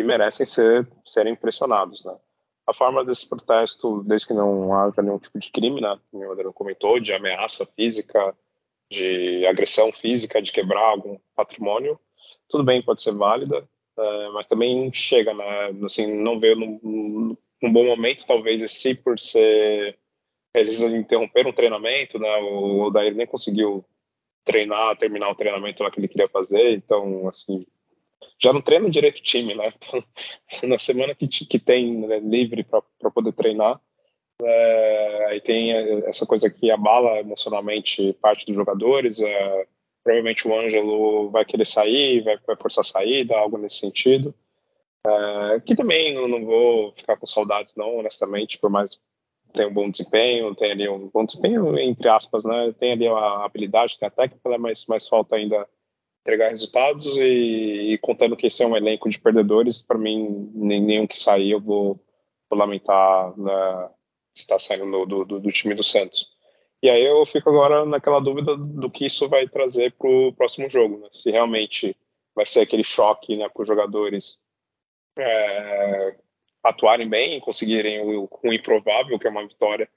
e merecem ser serem pressionados, né? A forma desse protesto, desde que não haja nenhum tipo de crime, né, como o Adriano comentou, de ameaça física, de agressão física, de quebrar algum patrimônio, tudo bem, pode ser válida, é, mas também chega, né, assim, não veio num, num bom momento, talvez esse por ser eles interromperam o treinamento, né, o Odair nem conseguiu treinar, terminar o treinamento lá que ele queria fazer, então, assim, já não treina direito o time, né? Então, na semana que, que tem né, livre para poder treinar, é, aí tem essa coisa que abala emocionalmente parte dos jogadores. É, provavelmente o Ângelo vai querer sair, vai, vai forçar a saída, algo nesse sentido. É, que também não, não, vou ficar com saudades, não, honestamente, por mais tem um bom desempenho, tem ali um bom desempenho, entre aspas, né? Tem ali a habilidade, tem a técnica, né? mas, mas falta ainda entregar resultados e, e, contando que esse é um elenco de perdedores, para mim, nenhum que sair eu vou, vou lamentar né, estar saindo do, do, do, time do Santos. E aí eu fico agora naquela dúvida do que isso vai trazer para o próximo jogo, né? se realmente vai ser aquele choque né, para os jogadores é, atuarem bem, conseguirem o, o improvável, que é uma vitória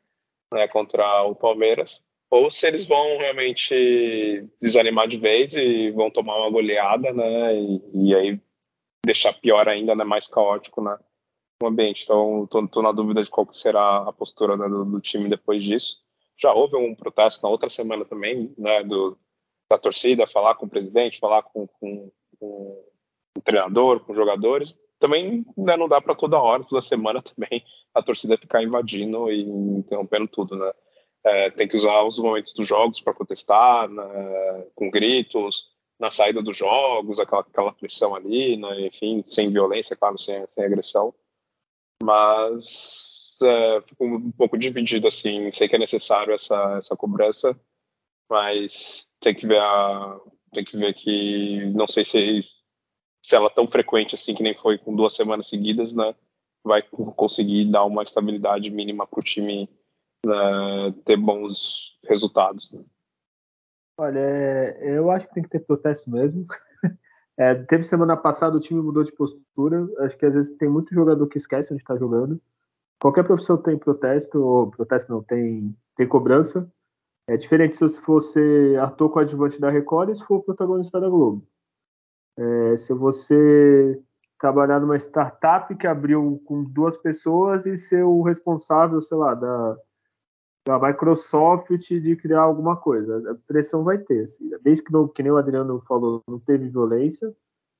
né, contra o Palmeiras, ou se eles vão realmente desanimar de vez e vão tomar uma goleada, né? E, e aí deixar pior ainda, né? Mais caótico, né? O ambiente. Então, tô, na dúvida de qual será a postura né, do, do, time depois disso. Já houve um protesto na outra semana também, né? Do, da torcida, falar com o presidente, falar com, com, com o treinador, com os jogadores. Também né, não dá para toda hora, toda semana também a torcida ficar invadindo e interrompendo tudo, né? É, tem que usar os momentos dos jogos para protestar, né, com gritos, na saída dos jogos, aquela, aquela pressão ali, né, enfim, sem violência, claro, sem, sem agressão. Mas é, fico um pouco dividido, assim, sei que é necessário essa, essa cobrança, mas tem que ver a, tem que ver que não sei se se ela é tão frequente assim que nem foi com duas semanas seguidas, né, vai conseguir dar uma estabilidade mínima para o time né, ter bons resultados. Né?
Olha, é, eu acho que tem que ter protesto mesmo. É, teve semana passada o time mudou de postura. Acho que às vezes tem muito jogador que esquece onde está jogando. Qualquer profissão tem protesto, ou protesto não, tem, tem cobrança. É diferente se você ator coadjuvante da Record e se for protagonista da Globo. É, se você trabalhar numa startup que abriu com duas pessoas e ser o responsável, sei lá, da, da Microsoft de criar alguma coisa. A pressão vai ter. Assim. Desde que, não, que nem o Adriano falou, não teve violência.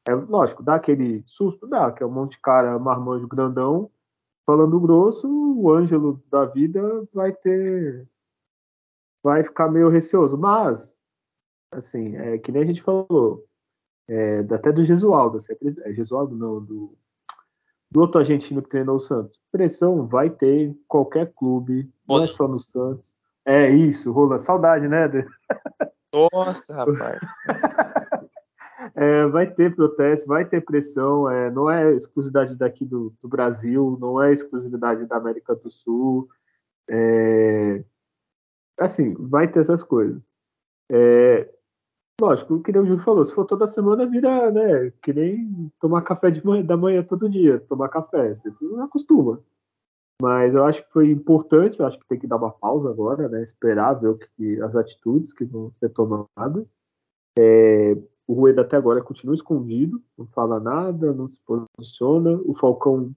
É lógico, dá aquele susto, dá, que é um monte de cara marmanjo grandão falando grosso, o Ângelo da vida vai ter. vai ficar meio receoso. Mas, assim, é que nem a gente falou, é, até do Gesualdo, assim, é Gesualdo não, do, do outro argentino que treinou o Santos. Pressão vai ter em qualquer clube, não é só no Santos. É isso, Rola, saudade, né?
Nossa, rapaz.
É, vai ter protesto, vai ter pressão, é, não é exclusividade daqui do, do, Brasil, não é exclusividade da América do Sul. É, assim, vai ter essas coisas. Lógico, que nem o Júlio falou, se for toda semana, vira, né, que nem tomar café de manhã, da manhã todo dia, tomar café, você não acostuma. Mas eu acho que foi importante, eu acho que tem que dar uma pausa agora, né, esperar ver que, as atitudes que vão ser tomadas. É, o Rueda até agora continua escondido, não fala nada, não se posiciona. O Falcão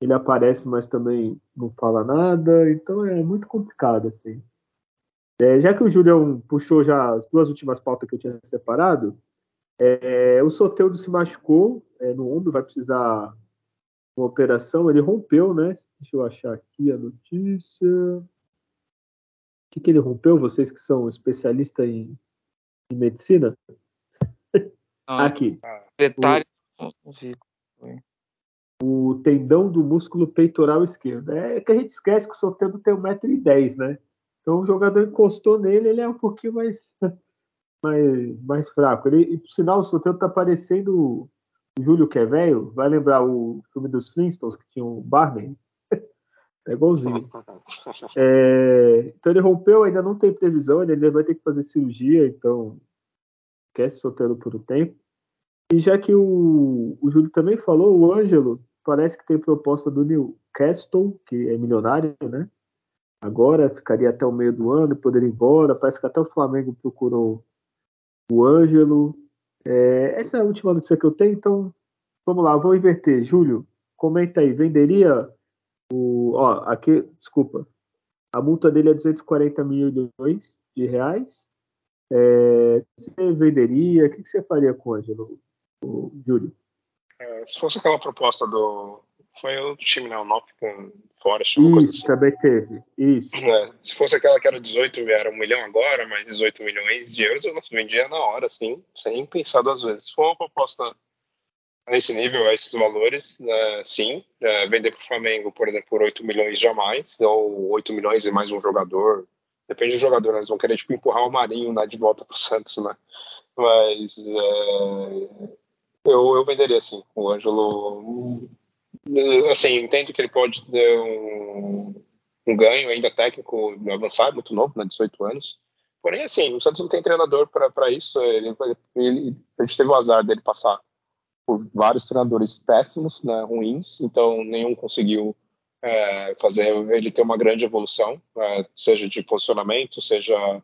ele aparece, mas também não fala nada. Então é muito complicado assim. É, já que o Julião puxou já as duas últimas pautas que eu tinha separado, é, o Soteudo se machucou é, no ombro, vai precisar uma operação. Ele rompeu, né? Deixa eu achar aqui a notícia. O que, que ele rompeu? Vocês que são especialistas em, em medicina? Não, Aqui.
Detalhe.
O, o, tendão do músculo peitoral esquerdo. É que a gente esquece que o Soteldo tem 1,10m, né? Então o jogador encostou nele, ele é um pouquinho mais, mais, mais fraco. Ele, e por sinal, o Soteldo tá parecendo o Júlio que é velho. Vai lembrar o filme dos Flintstones que tinha o Barney? É igualzinho. É, então ele rompeu, ainda não tem previsão, ele vai ter que fazer cirurgia, então esquece solteiro por um tempo. E já que o, o Júlio também falou, o Ângelo parece que tem proposta do Newcastle, que é milionário, né? Agora ficaria até o meio do ano, poderia ir embora. Parece que até o Flamengo procurou o Ângelo. É, essa é a última notícia que eu tenho, então vamos lá, vou inverter. Júlio, comenta aí, venderia o. Ó, aqui, desculpa. A multa dele é 240 milhões de reais. É, você venderia? O que você faria com o Ângelo, o Júlio?
É, se fosse aquela proposta do. Foi o time, né? O com
Forest. Isso, assim. também teve. Isso.
É, se fosse aquela que era 18, era um milhão agora, mais 18 milhões de euros, eu vendia na hora, assim, sem pensar duas vezes. Se for uma proposta nesse nível, a esses valores, é, sim. É, vender para o Flamengo, por exemplo, por 8 milhões jamais, ou 8 milhões e mais um jogador, Depende do jogador, né? eles vão querer tipo, empurrar o Marinho né, de volta pro Santos, né? Mas é, eu, eu venderia assim. O Ângelo. Assim, entendo que ele pode ter um, um ganho ainda técnico avançado, muito novo, né? 18 anos. Porém, assim, o Santos não tem treinador para isso. Ele, ele, a gente teve o azar dele passar por vários treinadores péssimos, né, ruins, então nenhum conseguiu é, fazer ele ter uma grande evolução, é, seja de posicionamento, seja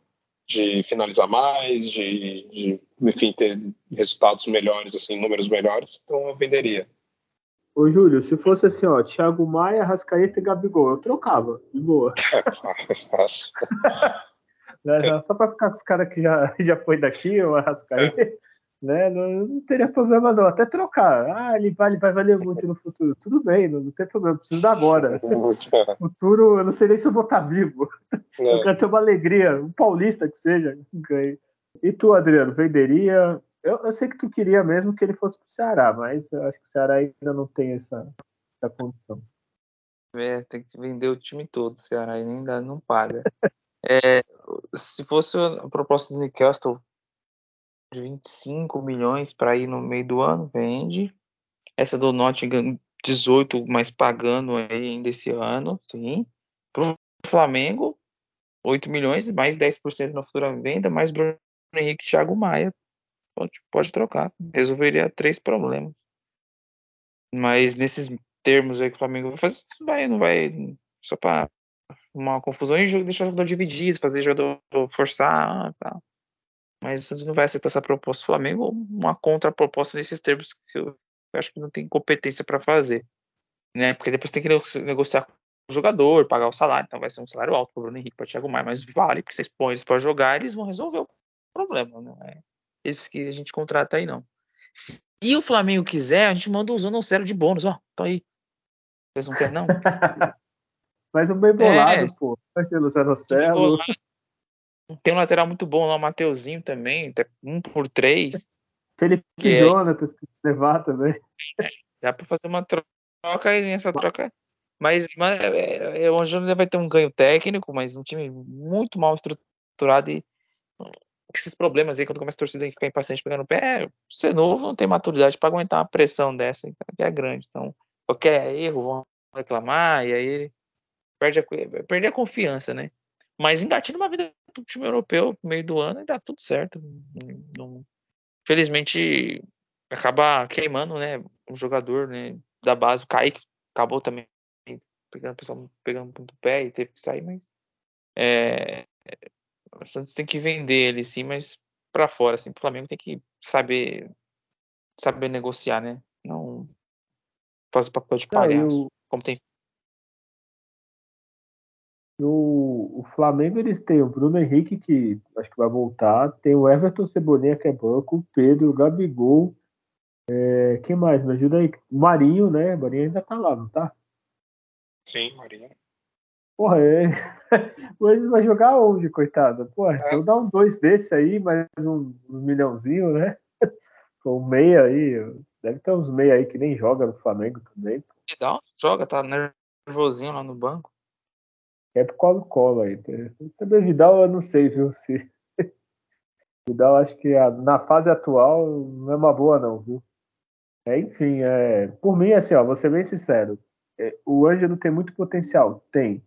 de finalizar mais, de, de, enfim, ter resultados melhores, assim, números melhores, então eu venderia.
Ô, Júlio, se fosse assim, ó, Thiago Maia, Rascaeta e Gabigol, eu trocava, de boa. É, fácil. é, só para ficar com os caras que já, já foi daqui, o Arrascaeta. É né? Não, não, teria problema não, até trocar. Ah, ele vai, ele vai valer muito no futuro. Tudo bem, não, não tem problema, preciso dar agora. futuro, eu não sei nem se eu vou estar vivo. É. Eu quero ter uma alegria, um paulista que seja, ganhe. E tu, Adriano, venderia? Eu, eu, sei que tu queria mesmo que ele fosse pro Ceará, mas eu acho que o Ceará ainda não tem essa, essa condição.
É, tem que vender o time todo, o Ceará ainda não paga. é, se fosse a proposta do Newcastle, de 25 milhões para ir no meio do ano, vende. Essa do Nottingham, 18, mas pagando ainda esse ano, sim. Para o Flamengo, 8 milhões, mais 10% na futura venda, mais Bruno Henrique Thiago Maia. Pode, pode trocar. Resolveria três problemas. Mas nesses termos aí que o Flamengo vai fazer, vai, não vai. Só para uma confusão e deixar o jogador dividido, fazer o jogador forçar. Tá. Mas o não vai aceitar essa proposta do Flamengo ou uma contraproposta nesses termos que eu acho que não tem competência para fazer. Né? Porque depois tem que negociar com o jogador, pagar o salário, então vai ser um salário alto para o Bruno Henrique, para o Thiago Maia, mas vale, porque vocês põem eles para jogar, eles vão resolver o problema. Não é esses que a gente contrata aí, não. Se o Flamengo quiser, a gente manda usando um zero de bônus, ó, tô aí. Vocês não querem, não?
Mas um bem bolado, é, pô. Vai ser Luciano Celo.
Tem um lateral muito bom lá, o Mateuzinho também, um por três.
Felipe que Jonatas, que levar também.
É, dá pra fazer uma troca e nessa troca. Mas, mas é, é, o Angelino vai ter um ganho técnico, mas um time muito mal estruturado e esses problemas aí, quando começa a torcida a ficar impaciente pegando o pé, é, ser novo não tem maturidade para aguentar uma pressão dessa, que é grande. Então, qualquer erro vão reclamar, e aí perde a, perde a confiança, né? Mas engatilha uma vida pro time europeu no meio do ano e dá tudo certo. Não, felizmente acaba queimando, né? O jogador né, da base, o Kaique, acabou também pegando, pessoal pegando muito pé e teve que sair, mas é, o Santos tem que vender ele sim, mas para fora, assim, o Flamengo tem que saber saber negociar, né? Não fazer papel de palhaço, eu... como tem
o, o Flamengo eles têm o Bruno Henrique, que acho que vai voltar, tem o Everton Cebolinha, que é banco, o Pedro, o Gabigol, é, quem mais? Me ajuda aí. O Marinho, né? O Marinho ainda tá lá, não tá?
Sim, Marinho.
Porra, é... ele vai jogar onde, coitado? Porra, é. então dá um dois desse aí, mais um, uns milhãozinho, né? Com meia aí. Deve ter uns meia aí que nem joga no Flamengo também.
Dá, joga, tá nervosinho lá no banco.
É pro colo-colo aí. Também Vidal eu não sei, viu? Se... Vidal acho que a, na fase atual não é uma boa não, viu? É, enfim, é, por mim, assim, ó, vou ser bem sincero. É, o Ângelo tem muito potencial, tem.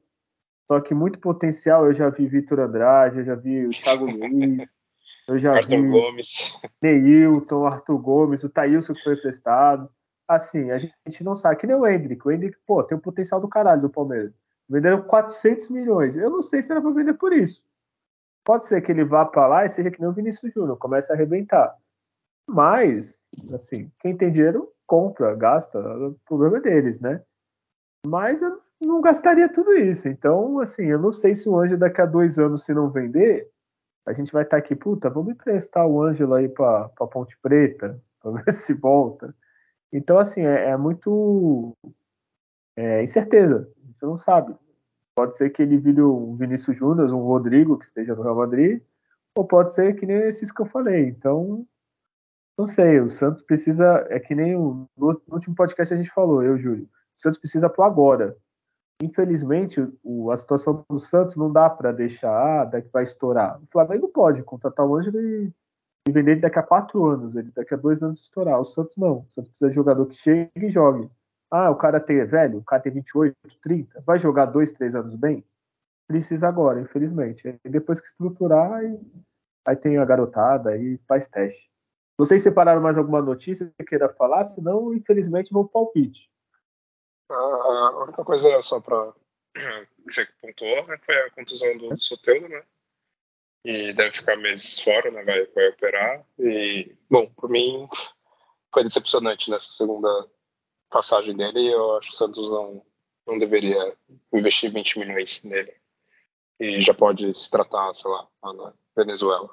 Só que muito potencial eu já vi Vitor Andrade, eu já vi o Thiago Luiz, eu já
Arthur
vi
Gomes.
Neilton, Arthur Gomes, o Thailson que foi emprestado. Assim, a gente não sabe. Que nem o Hendrick. O Hendrick, pô, tem o potencial do caralho do Palmeiras. Venderam 400 milhões. Eu não sei se era para vender por isso. Pode ser que ele vá para lá e seja que nem o Vinícius Júnior, comece a arrebentar. Mas, assim, quem tem dinheiro compra, gasta. O problema é deles, né? Mas eu não gastaria tudo isso. Então, assim, eu não sei se o Ângelo daqui a dois anos, se não vender, a gente vai estar tá aqui, puta, vamos emprestar o Ângelo aí para Ponte Preta, para ver se volta. Então, assim, é, é muito é, incerteza. A gente não sabe. Pode ser que ele vire um Vinícius Júnior, um Rodrigo que esteja no Real Madrid, ou pode ser que nem esses que eu falei. Então, não sei, o Santos precisa, é que nem o, no, último podcast a gente falou, eu, Júlio, o Santos precisa pro agora. Infelizmente, o, a situação do Santos não dá para deixar, ah, daqui vai estourar. O Flamengo pode contratar o Ângelo e, e vender ele daqui a quatro anos, ele daqui a dois anos estourar. O Santos não. O Santos precisa de jogador que chegue e jogue. Ah, o cara tem, velho, o cara tem 28, 30, vai jogar dois, três anos bem? Precisa agora, infelizmente. E depois que estruturar, aí, aí tem a garotada, aí faz teste. Não sei se separaram mais alguma notícia que queira falar, senão, infelizmente, vou palpite.
A única coisa só para que você pontuou né, foi a contusão do Soteldo, né? E deve ficar meses fora, né? Vai, vai operar. E, bom, por mim foi decepcionante nessa segunda passagem dele, eu acho que o Santos não, não deveria investir 20 milhões nele. E já pode se tratar, sei lá, na Venezuela.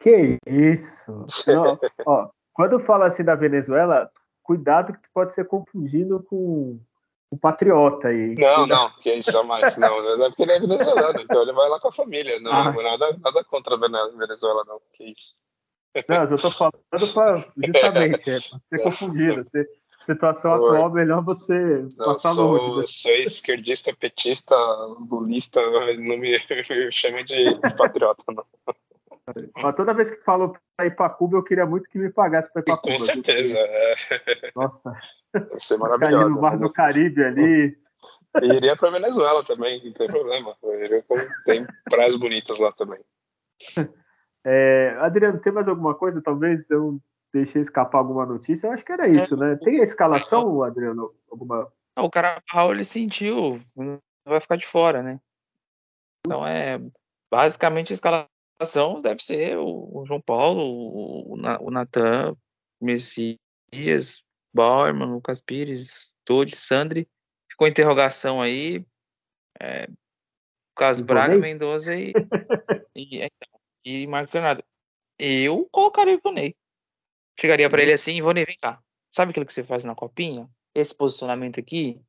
Que isso! Não, ó, quando fala assim da Venezuela, cuidado que tu pode ser confundido com o patriota aí.
Não, não, que isso jamais. Não, não é porque ele é venezuelano, então ele vai lá com a família. Não, ah. nada, nada contra a Venezuela, não. Que isso.
Não, eu tô falando para justamente, é, pra ser confundido. Você, situação Por... atual, melhor você não, passar
sou,
longe. Né?
Sou esquerdista, petista, lulista, não me, me chame de patriota, não.
Mas toda vez que falo para ir para Cuba, eu queria muito que me pagasse para ir para Cuba.
Com certeza. É.
Nossa.
Vai ser maravilhoso.
No Mar do Caribe ali.
E iria para Venezuela também, não tem problema. Tem praias bonitas lá também.
É, Adriano, tem mais alguma coisa? Talvez eu deixei escapar alguma notícia. Eu acho que era isso, né? Tem a escalação, Adriano? Alguma...
O cara ele sentiu, vai ficar de fora, né? Então é basicamente a escalação deve ser o, João Paulo, o, o Natan, Messias, Bauerman, Lucas Pires, Todd, Sandri. Ficou interrogação aí. É, Lucas Braga, Mendoza e, e, então, e Marcos Leonardo. Eu colocaria o Ivonei. Chegaria para ele assim, Ivonei, vem cá. Sabe aquilo que você faz na copinha? Esse posicionamento aqui?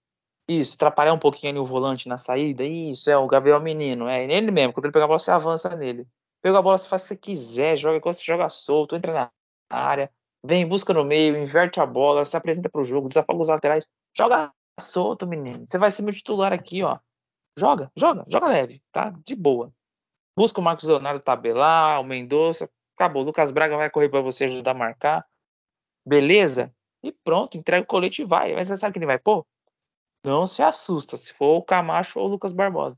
Isso, atrapalhar um pouquinho ali o volante na saída. Isso, é o Gabriel Menino. É ele mesmo. Quando ele pegar a bola, você avança nele. Pega a bola, você faz o que você quiser. Joga quando você joga solto, entra na área. Vem, busca no meio, inverte a bola, se apresenta para o jogo, desafoga os laterais. Joga solto, menino. Você vai ser meu titular aqui, ó. Joga, joga, joga leve, tá? De boa. Busca o Marcos Leonardo tabelar, o Mendonça. Acabou. O Lucas Braga vai correr para você ajudar a marcar. Beleza? E pronto, entrega o colete e vai. Mas você sabe que ele vai pôr? Não se assusta se for o Camacho ou o Lucas Barbosa.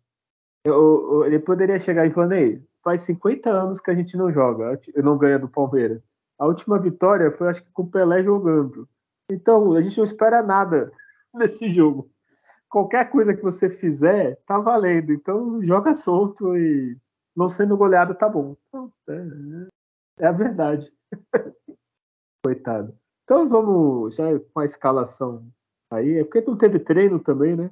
Eu, eu, ele poderia chegar e falar, faz 50 anos que a gente não joga, não ganha do Palmeiras. A última vitória foi, acho que, com o Pelé jogando. Então, a gente não espera nada nesse jogo. Qualquer coisa que você fizer, tá valendo. Então, joga solto e não sendo goleado tá bom. Então, é, é a verdade. Coitado. Então, vamos já com a escalação aí. É porque não teve treino também, né?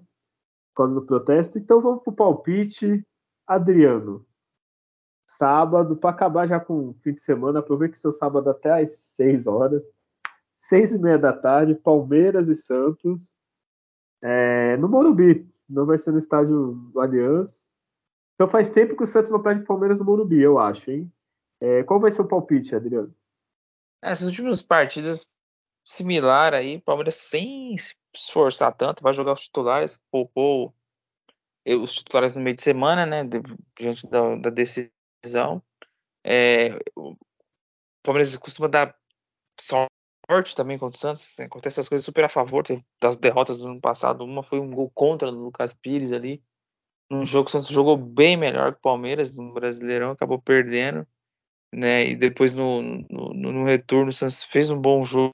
Por causa do protesto. Então, vamos pro palpite. Adriano, sábado, para acabar já com o fim de semana, aproveite seu sábado até às 6 horas. Seis e meia da tarde, Palmeiras e Santos. É, no Morumbi, não vai ser no estádio do Allianz. Então faz tempo que o Santos não perde Palmeiras no Morumbi, eu acho, hein? É, qual vai ser o palpite, Adriano?
Essas últimas partidas similar aí, Palmeiras sem se esforçar tanto, vai jogar os titulares, poupou os titulares no meio de semana, né? Diante da, da decisão decisão. É, o Palmeiras costuma dar sorte também contra o Santos. Assim, acontece as coisas super a favor das derrotas do ano passado. Uma foi um gol contra do Lucas Pires ali. Num jogo que o Santos jogou bem melhor que o Palmeiras no Brasileirão, acabou perdendo. Né? E depois no, no, no retorno o Santos fez um bom jogo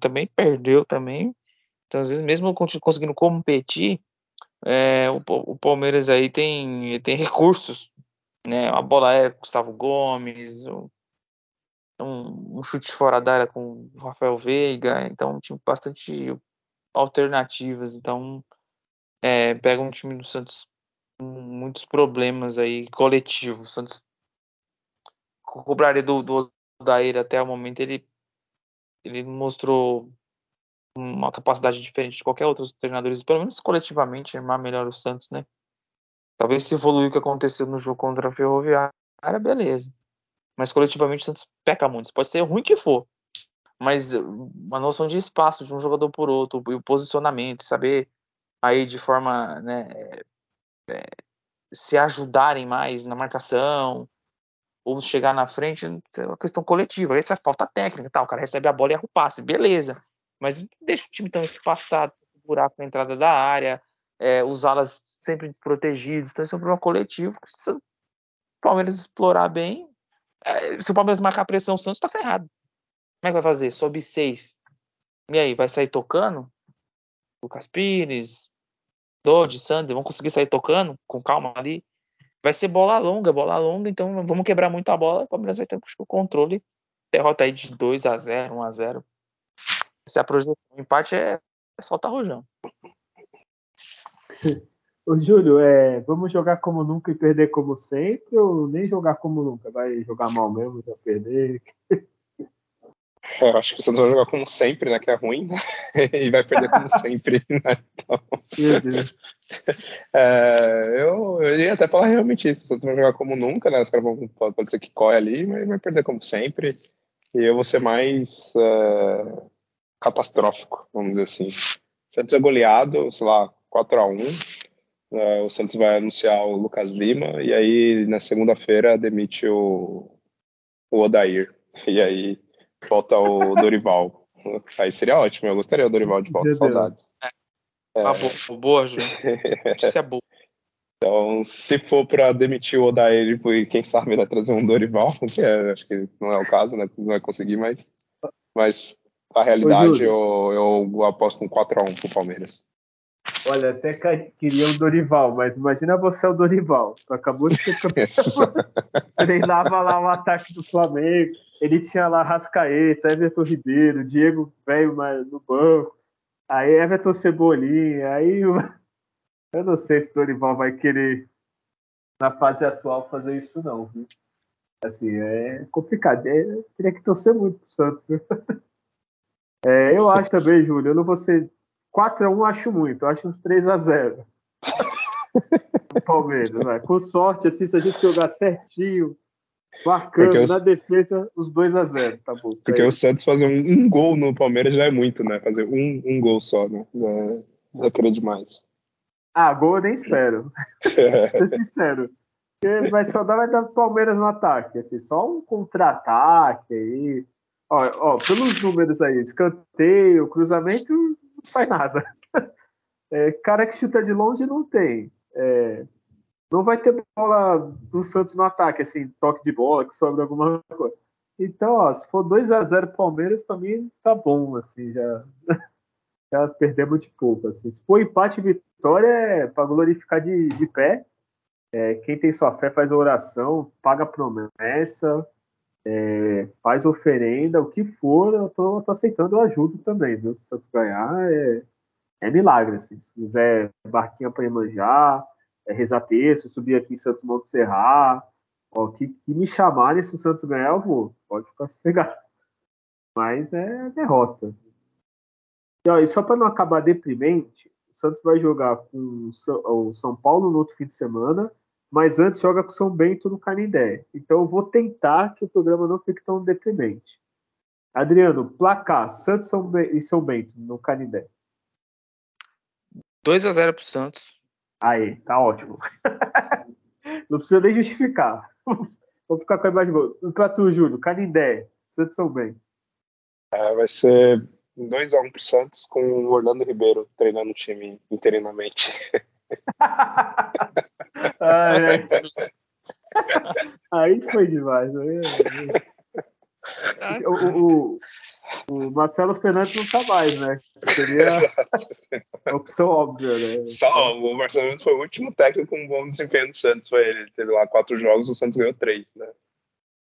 também, perdeu também. Então, às vezes, mesmo conseguindo competir, é, o, o, Palmeiras aí tem, tem recursos né? A bola é Gustavo Gomes, um, um chute fora da área com Rafael Veiga, então tinha bastante alternativas. Então é, pega um time do Santos com muitos problemas aí coletivos. O Santos cobraria do, do Odair até o momento ele ele mostrou uma capacidade diferente de qualquer outro treinadores, pelo menos coletivamente, armar melhor o Santos, né? Talvez se evoluir o que aconteceu no jogo contra a Ferroviária, beleza. Mas coletivamente o Santos peca muito. Pode ser ruim que for. Mas uma noção de espaço de um jogador por outro, e o posicionamento, saber aí de forma né, é, se ajudarem mais na marcação, ou chegar na frente, é uma questão coletiva. Aí vai falta técnica, tá? O cara recebe a bola e erra o passe, beleza. Mas deixa o time tão espaçado, buraco na entrada da área, é, os alas sempre desprotegidos. Então, isso é um problema coletivo se o Palmeiras explorar bem, é, se o Palmeiras marcar pressão, o Santos tá ferrado. Como é que vai fazer? Sobe seis. E aí, vai sair tocando? Lucas Pires, Dodge, Sander, vão conseguir sair tocando com calma ali. Vai ser bola longa, bola longa, então vamos quebrar muito a bola. O Palmeiras vai ter o controle. Derrota aí de 2 a 0 1 a 0 Se a projeção, empate é, é soltar rojão.
Ô, Júlio, é, vamos jogar como nunca e perder como sempre, ou nem jogar como nunca? Vai jogar mal mesmo, já perder?
É, eu acho que o Santos vai jogar como sempre, né? Que é ruim, né? e vai perder como sempre, né? Então... Meu Deus. É, eu, eu ia até falar realmente isso. O Santos vai jogar como nunca, né? Os caras vão, pode, ser que corre ali, mas vai perder como sempre. E eu vou ser mais é, catastrófico, vamos dizer assim. O Santos é goleado, sei lá, 4 a 1 Uh, o Santos vai anunciar o Lucas Lima e aí na segunda-feira demite o, o Odair. E aí volta o Dorival. aí seria ótimo, eu gostaria do Dorival de volta, saudades. É.
É. Ah, boa, boa Júlio. Notícia boa.
Então, se for para demitir o Odair e quem sabe vai trazer um Dorival, que é, acho que não é o caso, né? Não vai conseguir, mas, mas a realidade eu, eu aposto um 4x1 pro Palmeiras.
Olha, até queria o Dorival, mas imagina você o Dorival. Tu acabou de ser campeão. Treinava lá o ataque do Flamengo. Ele tinha lá Rascaeta, Everton Ribeiro, Diego velho no banco. Aí Everton Cebolinha. Aí eu não sei se o Dorival vai querer, na fase atual, fazer isso, não. Viu? Assim, é complicado. É, teria que torcer muito pro Santos. Viu? É, eu acho também, Júlio, eu não vou ser 4x1 acho muito, acho uns 3x0. o Palmeiras, né? Com sorte, assim, se a gente jogar certinho, marcando eu... na defesa, os 2x0, tá bom.
Porque o Santos fazer um, um, gol no Palmeiras já é muito, né? Fazer um, um gol só, né? Já, já queria demais.
Ah, gol eu nem espero. ser sincero. Porque vai só dar, vai dar Palmeiras no ataque, assim, só um contra-ataque aí. Ó, ó, pelos números aí, escanteio, cruzamento, não sai nada. É, cara que chuta de longe não tem. É, não vai ter bola do Santos no ataque, assim, toque de bola, que sobra alguma coisa. Então, ó, se for 2 a 0 Palmeiras, para mim tá bom, assim, já, já perdemos de pouco. Assim. Se for empate e vitória, é para glorificar de, de pé. É, quem tem sua fé faz oração, paga promessa, é, faz oferenda, o que for, eu tô, tô aceitando, eu ajudo também, viu? Se o Santos ganhar, é, é milagre, assim. Se quiser barquinha para manjar, é, rezar terço, subir aqui em Santos Monte Serrar, ó, que, que, me chamarem se o Santos ganhar, eu vou. Pode ficar sossegado. Mas é derrota. E, ó, e só para não acabar deprimente, o Santos vai jogar com o São Paulo no outro fim de semana mas antes joga com São Bento no Canindé. Então eu vou tentar que o programa não fique tão deprimente. Adriano, placar, Santos e São Bento no Canindé.
2 a 0 pro Santos.
Aí, tá ótimo. não precisa nem justificar. Vou ficar com a imagem boa. Pra tu, Júlio, Canindé, Santos e São Bento.
É, vai ser 2x1 pro Santos com o Orlando Ribeiro treinando o time interinamente.
Ai, Aí foi demais. Aí, o, o, o, Marcelo Fernandes não tá mais, né? Seria a opção óbvia, né?
Só, o Marcelo Fernandes foi o último técnico com um bom desempenho do Santos. Foi ele. ele teve lá quatro jogos, o Santos ganhou três, né?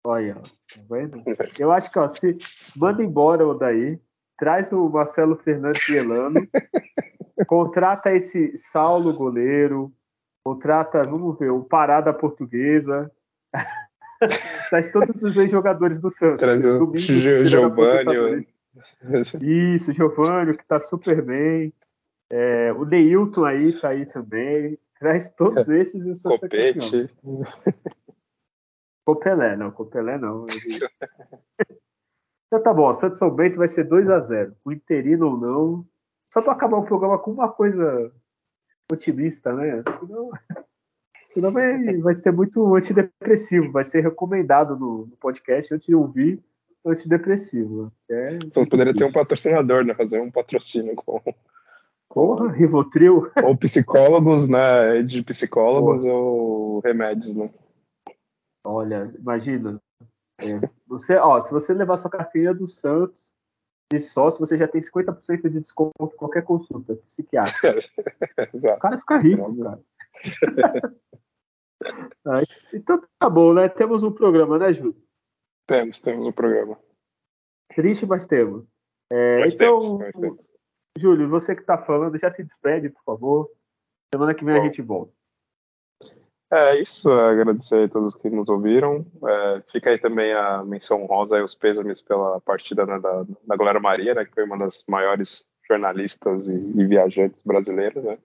Olha, tá vendo? Eu acho que ó, se manda embora o daí, traz o Marcelo Fernandes e Elano, contrata esse Saulo goleiro, Contrata, vamos ver, o Parada Portuguesa. Traz todos os ex-jogadores do Santos.
Traz o Giovanni.
Isso, Giovanni, que está super bem. É, o Neilton aí tá aí também. Traz todos esses e o Santos é
Copete.
Copelé, não, Copelé não. então tá bom, Santos São Bento vai ser 2 a 0 O interino ou não. Só para acabar o programa com uma coisa otimista, né? Senão, senão vai, vai ser muito antidepressivo, vai ser recomendado no, no podcast antes de ouvir antidepressivo.
É então poderia ter um patrocinador, né? Fazer um patrocínio com.
Porra, Rivotril.
Ou psicólogos, né? De psicólogos Porra. ou remédios, né?
Olha, imagina. É, você, ó, se você levar sua carteira do Santos de sócio, você já tem 50% de desconto em qualquer consulta psiquiátrica. o cara fica rico, cara. então tá bom, né? Temos um programa, né, Júlio?
Temos, temos um programa.
Triste, mas temos. É, mas então, temos, temos. Júlio, você que está falando, já se despede, por favor. Semana que vem bom. a gente volta.
É isso, é agradecer a todos que nos ouviram. É, fica aí também a menção rosa e os pêsames pela partida né, da, da Glória Maria, né, que foi uma das maiores jornalistas e, e viajantes brasileiras, né?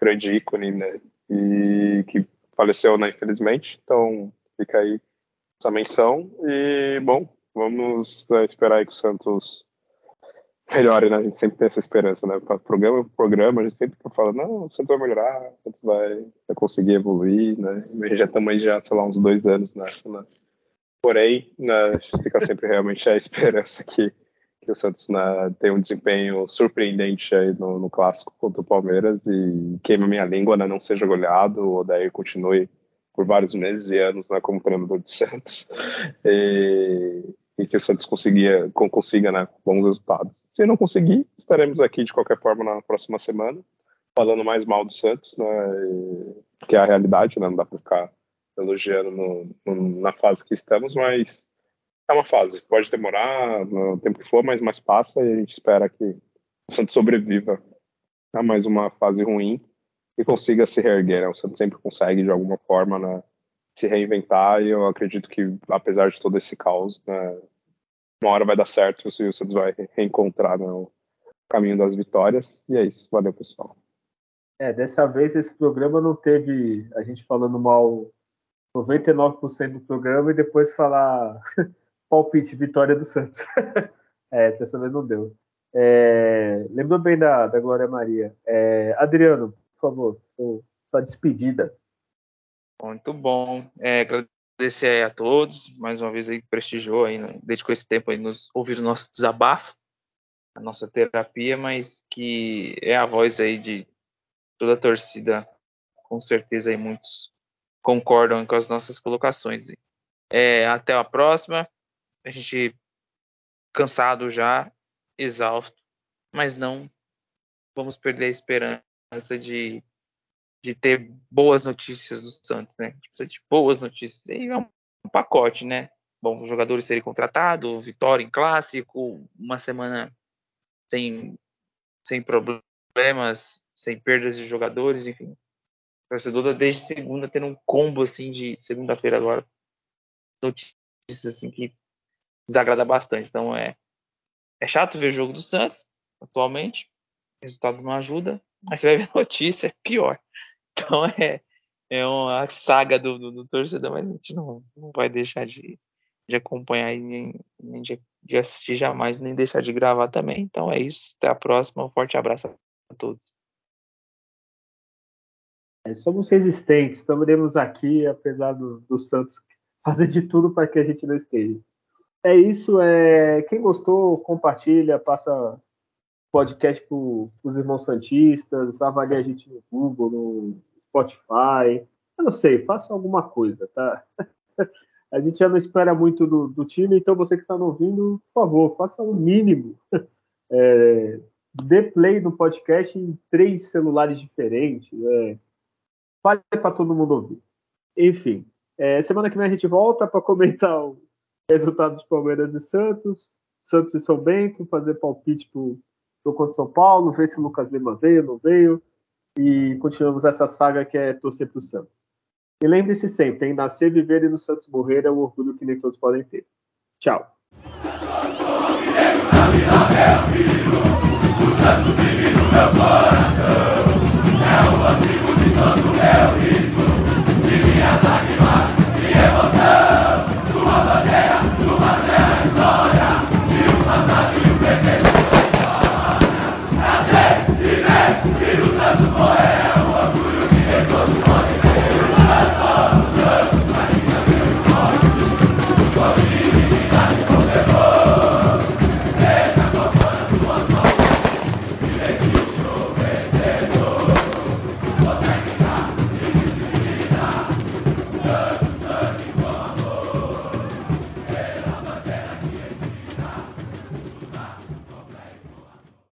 grande ícone, né? e que faleceu, né, infelizmente. Então, fica aí essa menção. E, bom, vamos né, esperar aí que o Santos melhore, né? A gente sempre tem essa esperança, né? Programa programa, a gente sempre fala, não, o Santos vai melhorar, o Santos vai, vai conseguir evoluir, né? E já estamos aí já, sei lá, uns dois anos nessa, né? Porém, né, fica sempre realmente a esperança que, que o Santos né, tem um desempenho surpreendente aí no, no, clássico contra o Palmeiras e queima minha língua, né, não seja goleado, o Odair continue por vários meses e anos né, como treinador de Santos e, e que o Santos consiga, consiga né, bons resultados. Se não conseguir, estaremos aqui de qualquer forma na próxima semana falando mais mal do Santos, né, que é a realidade, né, não dá para ficar elogiando no, no, na fase que estamos, mas é uma fase, pode demorar no tempo que for, mas mais passa e a gente espera que o Santos sobreviva a mais uma fase ruim e consiga se reerguer. Né? O Santos sempre consegue, de alguma forma, né, se reinventar e eu acredito que, apesar de todo esse caos, né, uma hora vai dar certo e o Santos vai reencontrar né, o caminho das vitórias. E é isso. Valeu, pessoal.
É, dessa vez esse programa não teve a gente falando mal 99% do programa e depois falar palpite, vitória do Santos. é, dessa vez não deu. É, lembrou bem da, da Glória Maria. É, Adriano, por favor, sua, sua despedida.
Muito bom. É, agradecer a todos, mais uma vez aí prestigiou aí, né, com esse tempo aí nos ouvir o nosso desabafo, a nossa terapia, mas que é a voz aí de toda a torcida, com certeza aí muitos concordam com as nossas colocações. É, até a próxima a gente cansado já, exausto, mas não vamos perder a esperança de, de ter boas notícias do Santos, né? A gente precisa de boas notícias. E é um, pacote, né? Bom, os jogadores serem contratados, vitória em clássico, uma semana sem, sem problemas, sem perdas de jogadores, enfim. Torcedor desde segunda tendo um combo assim de segunda-feira agora. Notícias assim que desagrada bastante. Então é, é chato ver o jogo do Santos atualmente. O resultado não ajuda, mas você vai ver notícia, é pior. Então é, é uma saga do, do, do torcedor, mas a gente não, não vai deixar de, de acompanhar e nem, nem de, de, assistir jamais, nem deixar de gravar também. Então é isso. Até a próxima. Um forte abraço a todos.
É, somos resistentes, estaremos aqui, apesar do, do Santos fazer de tudo para que a gente não esteja. É isso. É... Quem gostou, compartilha, passa podcast para os irmãos Santistas, avalie a gente no Google, no Spotify. Eu não sei, faça alguma coisa, tá? A gente já não espera muito do, do time, então você que está nos ouvindo, por favor, faça o um mínimo. É, dê play no podcast em três celulares diferentes. É, fale para todo mundo ouvir. Enfim, é, semana que vem a gente volta para comentar o Resultado de Palmeiras e Santos. Santos e São Bento, fazer palpite pro, jogo contra o São Paulo, ver se o Lucas Lima veio, não veio, e continuamos essa saga que é torcer para o Santos. E lembre-se sempre, em nascer, viver e no Santos morrer é um orgulho que nem todos podem ter. Tchau. É o antigo de